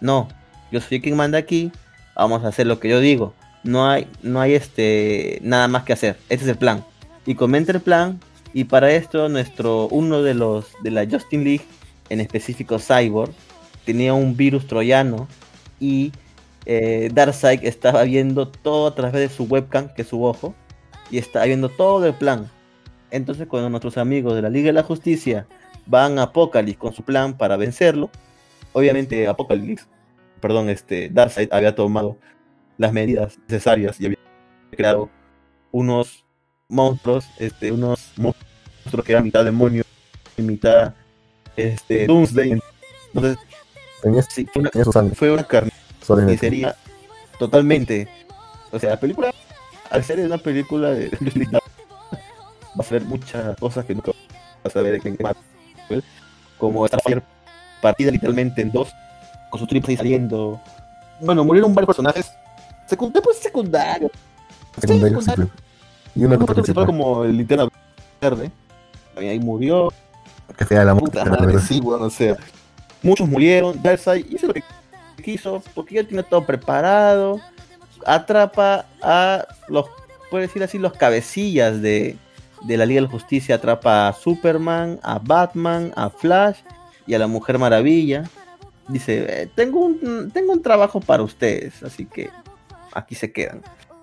no, yo soy quien manda aquí, vamos a hacer lo que yo digo. No hay, no hay este nada más que hacer. Ese es el plan. Y comenta el plan. Y para esto, nuestro, uno de los de la Justin League, en específico Cyborg, tenía un virus troyano. Y eh, Darkseid estaba viendo todo a través de su webcam, que es su ojo. Y estaba viendo todo el plan. Entonces, cuando nuestros amigos de la Liga de la Justicia van a Apocalypse con su plan para vencerlo, obviamente Apocalypse, perdón, este Darkseid había tomado las medidas necesarias y había creado unos monstruos, este, unos monstruos que eran mitad demonio y mitad este Doomsday. Entonces, Tenía, sí, fue una, su fue una carnicería totalmente. O sea, la película, al ser una película de va a ser muchas cosas que nunca vas a ver en Marvel, como Starfire partida literalmente en dos, con sus tripas ahí saliendo. Bueno, murieron varios personajes secundarios, pues sí, secundario. Y una Un cosa principal como el linterna verde. También ahí murió. Que fea la Puta madre, sí, bueno, o sea. Muchos murieron. Darkseid hizo lo que quiso, porque ya tiene todo preparado. Atrapa a los, puede decir así, los cabecillas de, de la Liga de la Justicia. Atrapa a Superman, a Batman, a Flash y a la Mujer Maravilla. Dice, eh, tengo, un, tengo un trabajo para ustedes, así que aquí se quedan.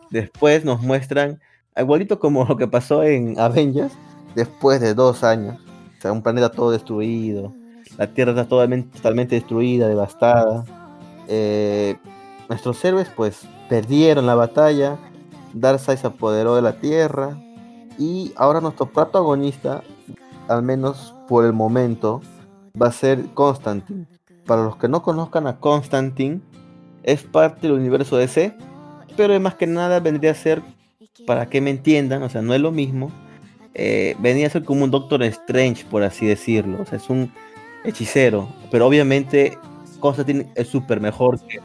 Después nos muestran, igualito como lo que pasó en Avengers, después de dos años. O sea, un planeta todo destruido. La Tierra está totalmente, totalmente destruida, devastada. Eh, nuestros héroes pues perdieron la batalla. Darkseid se apoderó de la Tierra. Y ahora nuestro protagonista, al menos por el momento, va a ser Constantine. Para los que no conozcan a Constantine, es parte del universo DC. Pero más que nada vendría a ser, para que me entiendan, o sea, no es lo mismo eh, venía a ser como un Doctor Strange, por así decirlo. O sea, es un hechicero. Pero obviamente Constantine es súper mejor que.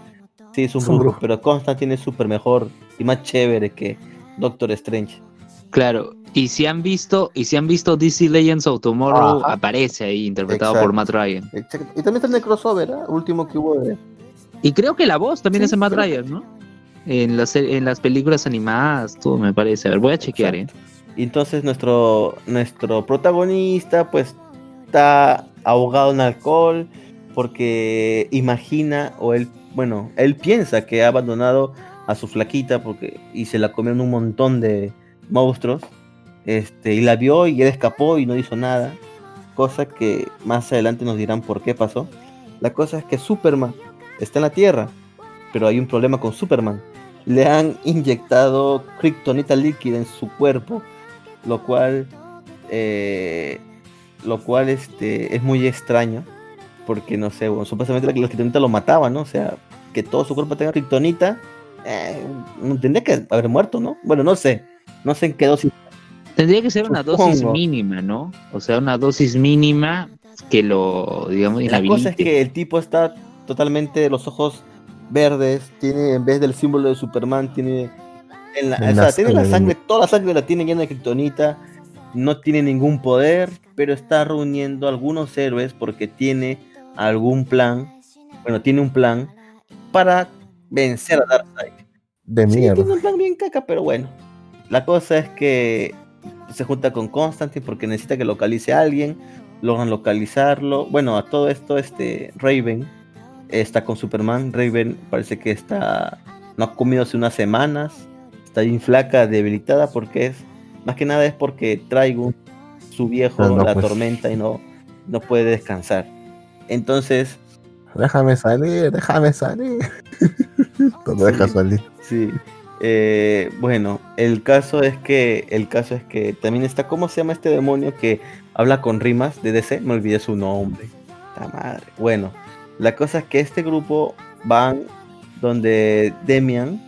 Sí, es un Es un brujo, brujo. pero Constantine es súper mejor y más chévere que Doctor Strange. Claro, y si han visto, y si han visto DC Legends of Tomorrow, Ajá. aparece ahí interpretado Exacto. por Matt Ryan. Exacto. Y también está en el crossover, ¿ah? último que hubo de. Y creo que la voz también Sí, es de Matt. Ryan, ¿no? En las, en las películas animadas, todo me parece. A ver, voy a chequear, ¿eh? Y entonces nuestro, nuestro protagonista pues está ahogado en alcohol porque imagina o él, bueno, él piensa que ha abandonado a su flaquita porque y se la comieron un montón de monstruos. Este, y la vio y él escapó y no hizo nada. Cosa que más adelante nos dirán por qué pasó. La cosa es que Superman está en la Tierra, pero hay un problema con Superman. Le han inyectado kriptonita líquida en su cuerpo lo cual eh, lo cual este es muy extraño porque no sé bueno, supuestamente la, la kriptonita lo mataba no o sea que todo su cuerpo tenga kriptonita eh, tendría que haber muerto no bueno no sé no sé en qué dosis. Tendría que ser una dosis mínima, ¿no? O sea, una dosis mínima que lo, digamos, la cosa es que el tipo está totalmente los ojos verdes tiene en vez del símbolo de Superman tiene en la, o sea, tiene la sangre. toda la sangre la tiene llena de kriptonita no tiene ningún poder, pero está reuniendo algunos héroes porque tiene algún plan, bueno, tiene un plan para vencer a Darkseid. de Sí, mierda. tiene un plan bien caca, pero bueno. La cosa es que se junta con Constantine porque necesita que localice a alguien. Logran localizarlo. Bueno, a todo esto, este Raven está con Superman. Raven parece que está. No ha comido hace unas semanas. Está bien flaca, debilitada, porque es. Más que nada es porque traigo su viejo Ah, no, la pues. tormenta y no, no puede descansar. Entonces, Déjame salir, déjame salir. No deja salir. Sí. Eh, bueno, el caso es que el caso es que también está cómo se llama este demonio que habla con rimas de DC, me olvidé su nombre. La madre. Bueno, la cosa es que este grupo van donde Demian,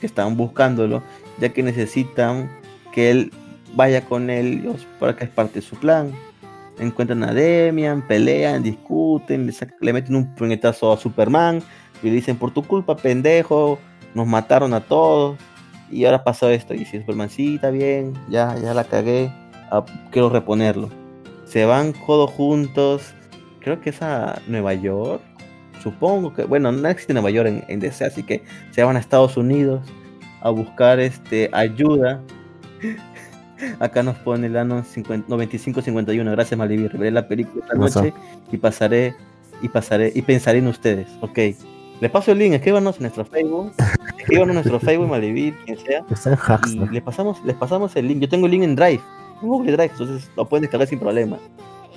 que están buscándolo, ya que necesitan que él vaya con ellos para que es parte de su plan. Encuentran a Demian, pelean, discuten, le, meten un puñetazo a Superman y le dicen por tu culpa, pendejo, nos mataron a todos y ahora pasó esto. Y dice Superman, sí, está bien, ya, ya la cagué, ah, quiero reponerlo. Se van todos juntos, creo que es a Nueva York, supongo que, bueno, no existe Nueva York en, en DC, así que se van a Estados Unidos a buscar este ayuda. Acá nos pone el 50 9551. Gracias, Malivir. Veré la película esta noche y pasaré y pasaré y pensaré en ustedes. Ok. Le paso el link, escríbanos en nuestro Facebook. Escríbanos en nuestro Facebook, Malivir, quien sea. Hacks, Y ¿no? le pasamos, les pasamos el link. Yo tengo el link en Drive. En Google Drive, entonces lo pueden descargar sin problema.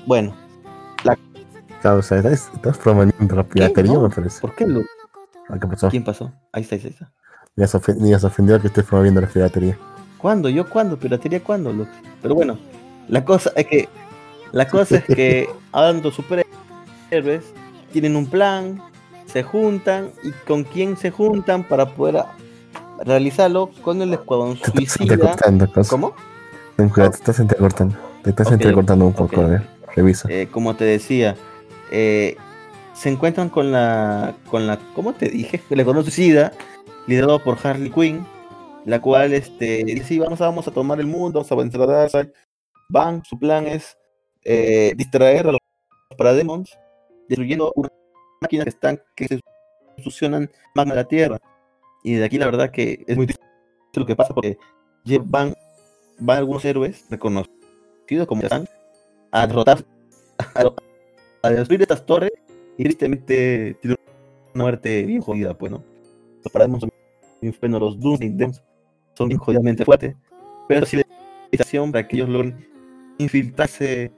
Bueno, Claro, o sea, estás, estás promoviendo la piratería, No. me parece. ¿por qué Lu? Ah, ¿Qué pasó? ¿Quién pasó? Ahí está, ahí está. Ni has, ofen- ni has ofendido que estés promoviendo la piratería. ¿Cuándo? ¿Yo cuándo? ¿Piratería cuándo, Lux? Pero bueno, la cosa es que. La cosa es que hablando superhéroes, tienen un plan, se juntan, y con quién se juntan para poder realizarlo con el escuadrón Te suicida. ¿Cómo? Ten cuidado, te estás entrecortando. Te estás Ok, entrecortando un poco, ok. a ver. Revisa. Eh, como te decía, eh, se encuentran con la, con la, ¿cómo te dije? Suicida, liderado por Harley Quinn, la cual este, dice, sí, vamos, vamos a tomar el mundo, vamos a vencer a Darkseid. Van, su plan es eh, distraer a los parademons, destruyendo una máquina que están, que se succionan magma de la Tierra. Y de aquí la verdad que es muy triste lo que pasa porque van, van algunos héroes reconocidos como están a derrotar a, a destruir estas torres y tristemente tiene una muerte bien jodida, pues, ¿no? Los paradigmas son bien buenos, los Demons son bien jodidamente fuertes, pero sí la invitación para que ellos logren infiltrarse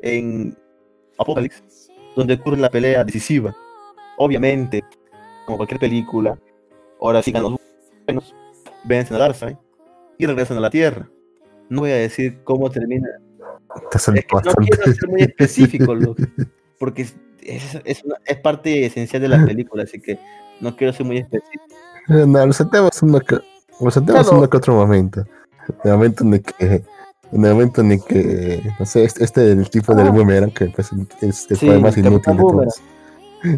en Apocalypse, donde ocurre la pelea decisiva. Obviamente, como cualquier película, ahora sí los buenos, vencen a Darkseid y regresan a la Tierra. No voy a decir cómo termina es que no quiero ser muy específico, Lux, porque es, es, es una- es parte esencial de la película, así que no quiero ser muy específico. No, lo lo saltemos Claro. uno que otro momento. El momento en el que, en el momento en el que, no sé, este, este el tipo del Ah. boomerang que pues, es el Sí, poder más inútil de todos.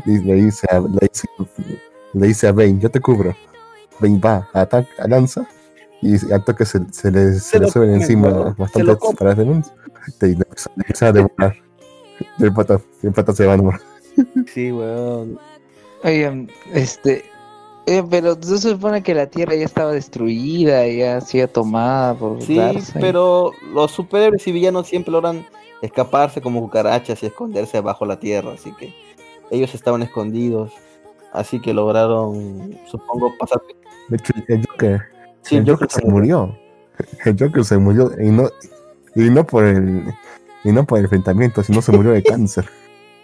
Y le dice a, le dice, le dice a Bane, yo te cubro. Bane va, ataca, lanza, y al toque se, se le, se le lo suben encima se bastantes lo come. Le empieza- a devorar. El pata, el pata se va a morir. Sí, weón. Oigan, este. eh, pero se supone que la Tierra ya estaba destruida, ya ha sido tomada por Sí, pero los superhéroes y villanos siempre logran escaparse como cucarachas y esconderse bajo la tierra, así que ellos estaban escondidos, así que lograron, supongo, pasar. De hecho, el Joker, Sí, el yo Joker se murió. El Joker se murió y no, y no por el y no por el enfrentamiento, sino se murió de cáncer.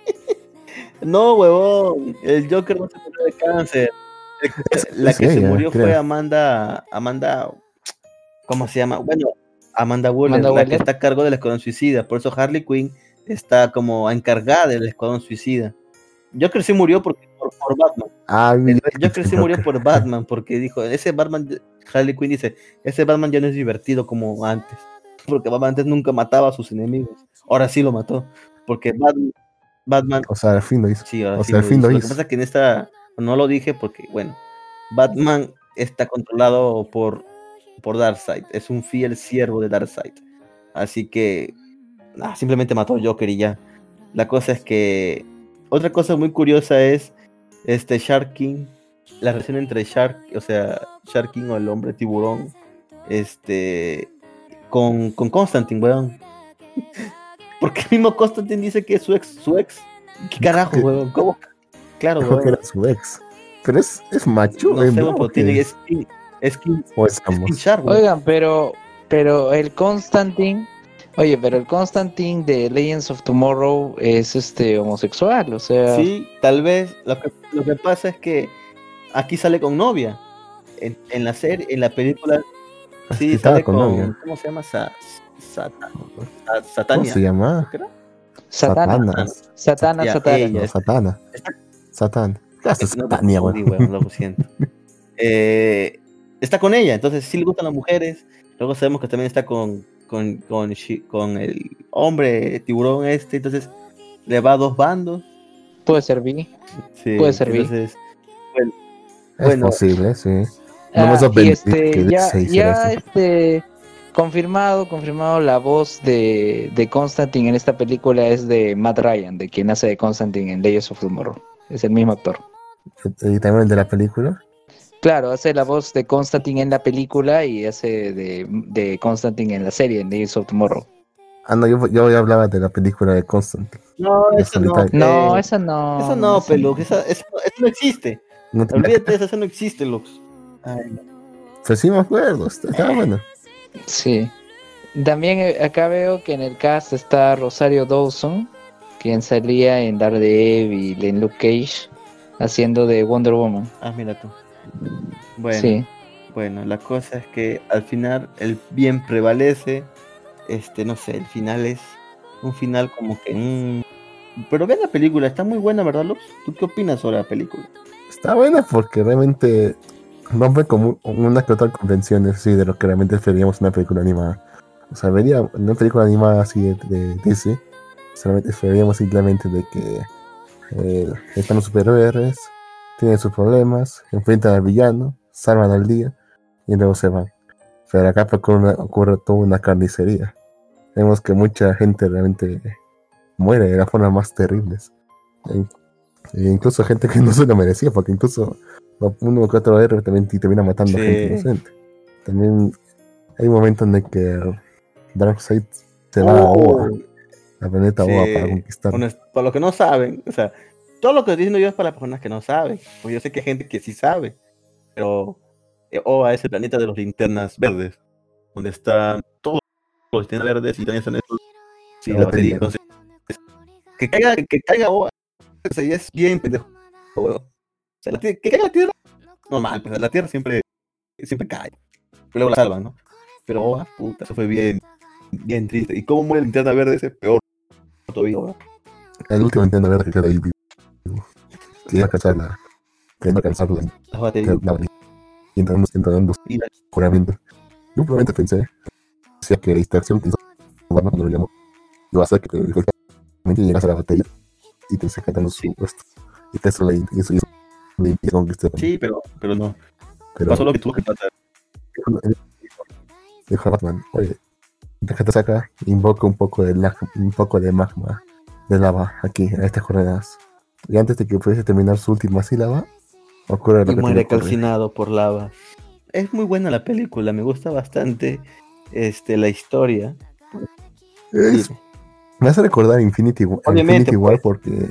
No, huevón, el Joker no se murió de cáncer. La que se ella, murió fue. Amanda, Amanda, ¿cómo se llama? Bueno, Amanda Waller, Amanda la que está a cargo del Escuadrón Suicida. Por eso Harley Quinn está como encargada del Escuadrón Suicida. Joker sí murió porque, por, por Batman. Ah, Joker sí Joker. murió por Batman, porque dijo, ese Batman, Harley Quinn dice, ese Batman ya no es divertido como antes. Porque Batman antes nunca mataba a sus enemigos. Ahora sí lo mató. Porque Batman, Batman O sea, al fin lo hizo. Sí, ahora O sí sea, al lo fin hizo. lo Lo que pasa es que en esta no lo dije porque, bueno, Batman está controlado por, por Darkseid. Es un fiel siervo de Darkseid. Así que ah, simplemente mató a Joker y ya. La cosa es que otra cosa muy curiosa es este Shark King la relación entre Shark, o sea, Shark King o el hombre tiburón, este, con, con Constantine, weón. Porque el mismo Constantine dice que es su ex, su ex. ¿Qué carajo, weón? ¿Cómo? Claro, que weón. era su ex. Pero es, es macho, No es, es. Oigan, pero, pero el Constantine, oye, pero el Constantine de Legends of Tomorrow es este homosexual, o sea, Sí, tal vez. Lo que, lo que pasa es que aquí sale con novia. En, en la serie, en la película, sí, Sí, estaba sale con con, novia. ¿cómo se llama? Sa, Sata- Sa- ¿Cómo se llama? Satana, Satanas. Satana, Satana. está- Satana. está- Satán. ¿Qué haces, No, Satania, confundí, weón? weón, lo siento. Eh, está con ella, entonces sí le gustan las mujeres. Luego sabemos que también está con, con, con, el hombre tiburón este, entonces le va a dos bandos. Puede ser bi. Sí, Puede servir. Entonces, Es Bueno. posible, sí. No me Ah, y este, que ya, ya este, confirmado, confirmado la voz de, de Constantine en esta película es de Matt Ryan, de quien hace de Constantine en Legends of Tomorrow. Es el mismo actor. Y también el de la película. Claro, hace la voz de Constantine en la película y hace de, de Constantine en la serie, en Legends of Tomorrow. Ah, no, yo, yo ya hablaba de la película de Constantine. no, eso no. solitaria. No, eh, esa no. eso no, esa Pelux, esa- eso, eso no existe. No te- Olvídate de eso, eso no existe, Lux. Ay. Pues sí me acuerdo, está- estaba bueno. Sí. También eh, acá veo que en el cast está Rosario Dawson, quien salía en Daredevil, en Luke Cage, haciendo de Wonder Woman. Ah, mira tú. Bueno, Sí. bueno, la cosa es que al final el bien prevalece. Este, no sé, el final es un final como que. mm, Pero vean la película, está muy buena, ¿verdad, Lux? ¿Tú qué opinas sobre la película? Está buena porque realmente rompe como una que otra convención así de lo que realmente esperíamos en una película animada. O sea, vería una película animada así de, DC, solamente esperaríamos simplemente de que eh, están los superhéroes, tienen sus problemas, enfrentan al villano, salvan al día y luego se van. Pero acá ocurre, ocurre toda una carnicería. Vemos que mucha gente realmente muere de las formas más terribles. E- e incluso gente que no se lo merecía, porque incluso uno que otro héroe también te termina matando Sí. gente inocente. También hay momentos en el que Darkseid se va a Oa, al planeta Sí. Oa para conquistar. Bueno, para los que no saben, o sea, todo lo que estoy diciendo yo es para las personas que no saben. Pues yo sé que hay gente que sí sabe. Pero eh, Oa es el planeta de los linternas verdes. Donde están todos los linternas verdes y también están estos. Sí, La la batería. Entonces, que caiga, que caiga Oa. O sea, ya es bien pendejo. O sea, la tie- que caiga la tierra. Normal, pues la tierra siempre, siempre cae. Pero luego la salvan, ¿no? Pero Oa, puta, eso fue bien, bien triste. ¿Y cómo muere la linterna verde? Ese peor todavía. ¿verdad? El último intento verde que queda ahí vivo. Que iba a alcanzar la. Que iba a alcanzar la. La y entrando, entrando Y la-. Yo probablemente pensé decía que la distracción que hizo Batman cuando lo llamó iba a hacer que efectivamente llegas a la batería y te estés cantando su Sí. puesto. Y te eso y eso hizo le Sí, pero, pero no. pero Pasó lo que tuvo que pasar. dijo a Batman, oye, déjate saca, invoca un poco de la- un poco de magma de lava aquí, a estas coordenadas. Y antes de que pudiese terminar su última sílaba, ocurre lo Y que muere calcinado por lava. Es muy buena la película, me gusta bastante este, la historia. Es- me hace recordar Infinity, Obviamente, Infinity War pues. porque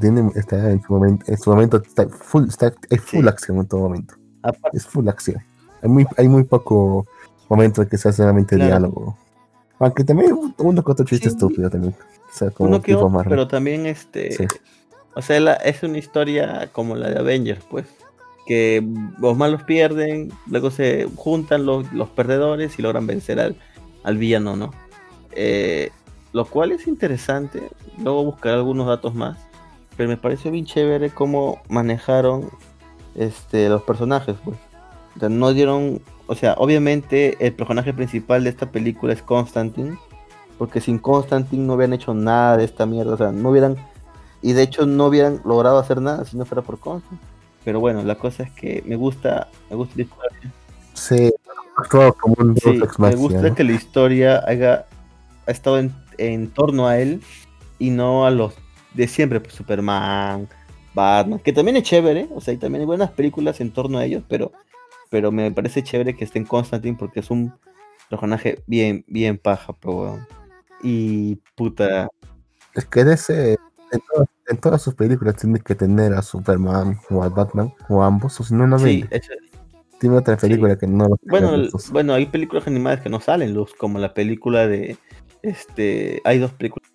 tiene, está en su momento, en su momento está full, está, es full Sí. acción en todo momento. Aparte, Es full acción. Hay muy, hay muy poco momento en que se hace solamente Claro. diálogo. Aunque también uno que otro chiste Sí. estúpido también. O sea, como uno que tipo otro, pero también este. Sí. O sea, la- es una historia como la de Avengers, pues. Que los malos pierden, luego se juntan los, los perdedores y logran vencer al, al villano, ¿no? Eh, lo cual es interesante. Luego buscaré algunos datos más. Pero me pareció bien chévere cómo manejaron este, los personajes, pues. O sea, no dieron. O sea, obviamente el personaje principal de esta película es Constantine. Porque sin Constantine no hubieran hecho nada de esta mierda. O sea, no hubieran. Y de hecho no hubieran logrado hacer nada si no fuera por Constantine. Pero bueno, la cosa es que me gusta. Me gusta la historia. Sí, actuado como un Sí, me gusta que la historia haya ha estado en, en torno a él y no a los de siempre, pues Superman, Batman, que también es chévere, o sea, y también hay buenas películas en torno a ellos, pero, pero me parece chévere que esté en Constantine porque es un personaje bien, bien paja, pero. Y puta, Es que en ese, en, todas- en todas sus películas tiene que tener a Superman o a Batman o a ambos, o si no, no sí, Tiene otra película que no lo bueno, el- bueno, hay películas animadas que no salen luz, como la película de, este, hay dos películas,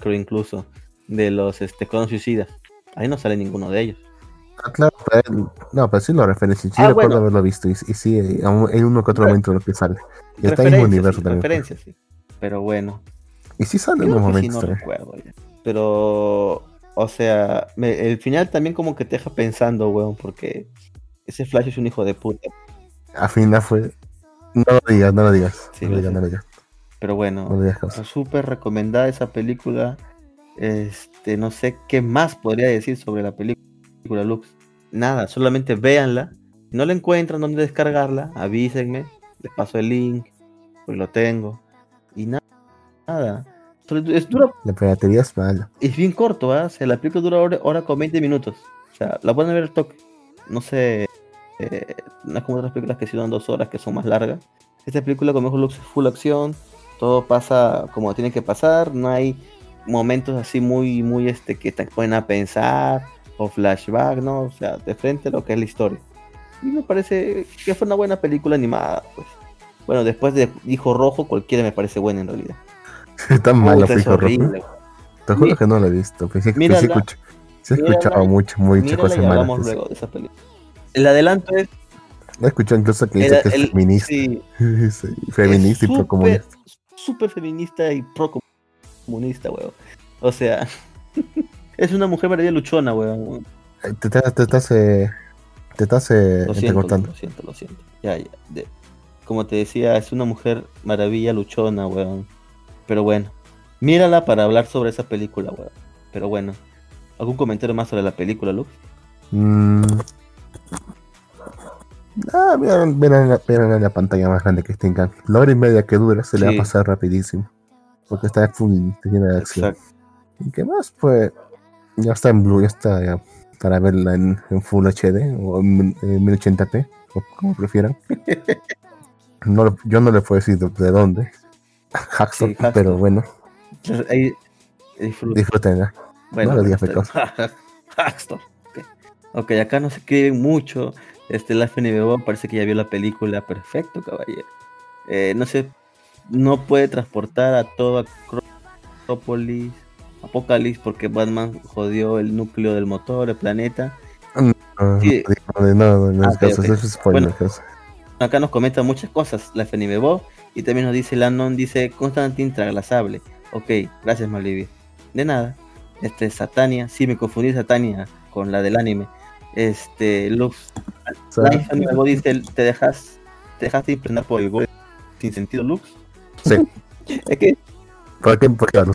creo incluso, de los, este, Clones Suicidas. Ahí no sale ninguno de ellos. Ah, claro, pero no, pero sí lo referencia. Sí Ah, recuerdo bueno. haberlo visto. Y, y sí, hay uno que otro Re- momento en lo que sale. Y está en el universo sí, también. pues. referencias, sí. Pero bueno. Y sí sale en unos que sí, momentos no también. recuerdo ya. Pero, o sea, me- el final también como que te deja pensando, weón, porque ese Flash es un hijo de puta. Al final fue. No lo digas, no lo digas. Sí, no lo digas, no lo digas. Pero bueno, No súper recomendada esa película. Este, no sé qué más podría decir sobre la película Lux. Nada, solamente véanla. Si no la encuentran dónde descargarla, avísenme. Les paso el link, pues lo tengo. Y na- nada. Solo- Es, dura, La piratería es mala. es bien corto, ¿ah? O sea, la película dura hora, hora con 20 minutos. O sea, la pueden ver al toque. No sé, eh, no es como otras películas que sí duran dos horas, que son más largas. Esta película, como dijo Lux, es full acción. Todo pasa como tiene que pasar. No hay momentos así muy, muy, este, que te ponen a pensar. O flashback, ¿no? O sea, de frente a lo que es la historia. Y me parece que fue una buena película animada, pues. Bueno, después de Hijo Rojo, cualquiera me parece buena en realidad. Tan malo Puta, fue es Hijo Rojo. Te juro Mi- que no lo he visto. Pues Mírala, sí, sí he escuchado mucho, muy muchas cosas y malas. hablamos luego de esa película. El adelanto es He escuchado incluso que dice el- que es el- feminista. sí, Sí, feminista y pro comunista. Súper feminista y pro comunista, weón. O sea, es una mujer verdadera luchona, weón. Te, te, te estás, eh, te estás eh, Lo siento, lo siento, lo siento. Ya, ya. de- como te decía, es una mujer maravilla luchona, weón. Pero bueno, mírala para hablar sobre esa película, weón. Pero bueno, ¿algún comentario más sobre la película, Lux? Mm. Ah, mira, mira, en la- la pantalla más grande que tengan. La hora y media que dura se le va Sí. a pasar rapidísimo. Porque está full llena de acción. Exacto. ¿Y qué más? Pues ya está en Blue, ya está ya para verla en, en Full HD o en, en 1080p, o como prefieran. No, yo no le puedo decir de, de dónde. Hackstore, Sí, pero bueno, ahí disfruta. disfrútenla. Bueno, No lo digas, está- Hackstore. Ok. ok, acá nos escriben mucho. Este, la FNBO parece que ya vio la película. Perfecto, caballero. Eh, no sé, no puede transportar a toda Acrópolis, Apocalipsis, porque Batman jodió el núcleo del motor, el planeta. Ah, Sí. no, no, no, no Ah, es Bueno. Acá nos comenta muchas cosas la FNBO. Y también nos dice Landon, dice Constantine Traglasable. Ok, gracias Malivia. De nada. Este, Satania, sí me confundí Satania con la del anime. Este, Lux, O sea, Life Amigo dice, te dejas, te dejaste impregnar por el gol sin sentido Lux. Sí. es que ¿Para qué? Porque claro,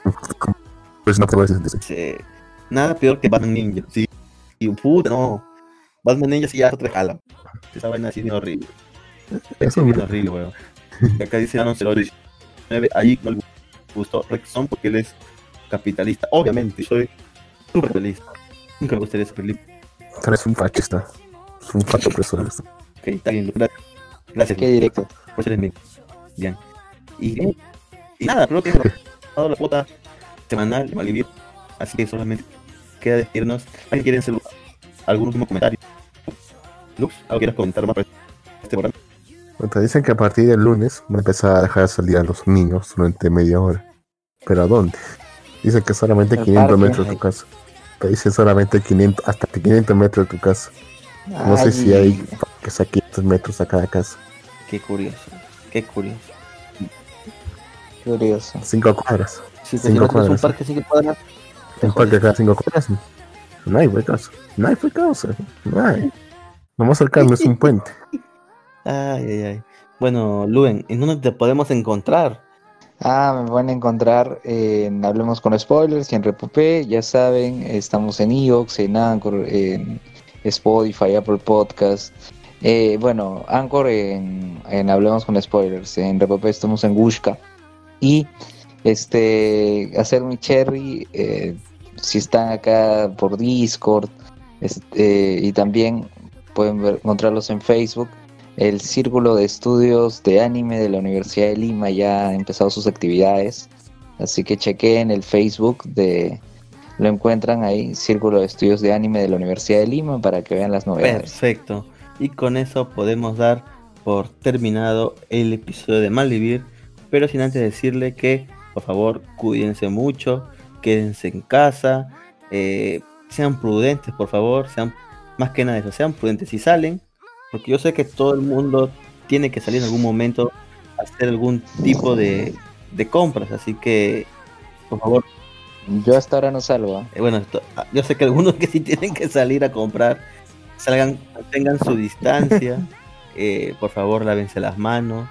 pues no te voy a decir. eh, nada peor que Batman Ninja. Sí, y puta, no. Batman Ninja sí ya te jala. Esa vaina así bien horrible. Es Eso, bien horrible, weón. Y Acá dice Anon 019, ahí no le gustó Rexon porque él es capitalista. Obviamente, soy súper capitalista. Nunca me gustaría esa película. pero es un fascista. Es un facho opresor. Ok, está bien, gracias. Gracias. Qué directo. por ser enemigo. Bien. Y, y nada, creo que dado la cuota semanal de Malivir. Así que solamente queda decirnos. ¿Alguien quiere hacer algún último comentario? Lux, ¿algo quieres comentar más para este programa? Bueno, te dicen que a partir del lunes va a empezar a dejar salir a los niños durante media hora. ¿Pero a dónde? Dicen que solamente Al 500 parque. metros de tu casa. Te dicen solamente 500, hasta 500 metros de tu casa. No sé si hay que sea 500 metros a cada casa. Qué curioso. Qué curioso. Curioso. 5 cuadras. Si te Cinco un cuadras. parque cinco cuadras, Un parque cada 5 cuadras. No hay fue casa. No hay fue casa. No hay. Lo más cercano es un puente. Ay, ay, ay. Bueno, Luen, ¿en dónde te podemos encontrar? Ah, me van a encontrar en Hablemos con Spoilers y en Repopé. Ya saben, estamos en Evox, en Anchor, en Spotify, Apple Podcast. Eh, bueno, Anchor en, en Hablemos con Spoilers. En Repopé estamos en Gushka. Y este, hacer mi cherry. eh, si están acá por Discord Este, y también pueden ver- encontrarlos en Facebook. El Círculo de Estudios de Anime de la Universidad de Lima ya ha empezado sus actividades. Así que chequeen el Facebook de... Lo encuentran ahí, Círculo de Estudios de Anime de la Universidad de Lima, para que vean las novedades. Perfecto. Y con eso podemos dar por terminado el episodio de Malvivir. Pero sin antes decirle que, por favor, cuídense mucho, quédense en casa, eh, sean prudentes, por favor, sean más que nada eso, sean prudentes si salen, porque yo sé que todo el mundo tiene que salir en algún momento a hacer algún tipo de, de compras, así que, por favor, Yo hasta ahora no salgo. ¿ah? eh, bueno, esto- ah, yo sé que algunos que sí tienen que salir a comprar, salgan, tengan su distancia, eh, por favor lávense las manos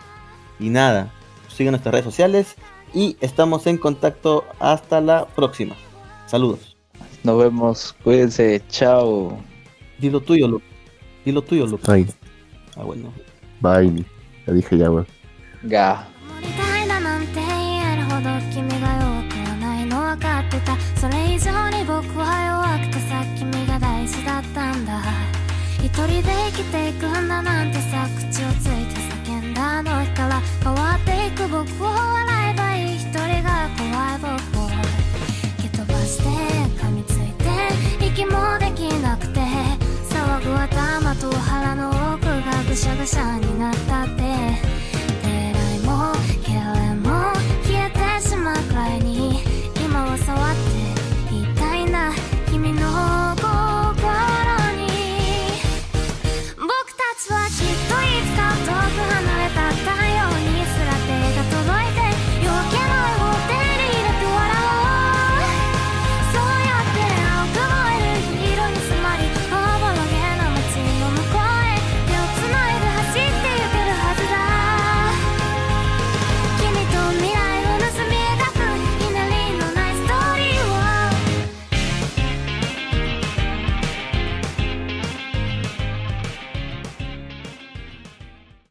y nada, sigan nuestras redes sociales y estamos en contacto hasta la próxima. Saludos. Nos vemos, cuídense, chao. Dilo tuyo, Lu. Dilo tuyo, Lu. Ay, Ah, bueno. bye. Ya dije ya, weón. Ga. 守りたいだなんて言えるほど君が弱くはないの分かってたそれ以上に僕は弱くてさ君が大事だったんだ一人で生きていくんだなんてさ口をつい 笑えばいい一人が怖い僕を蹴飛ばして噛みついて息もできなくて騒ぐ頭と腹の奥がぐしゃぐしゃになったって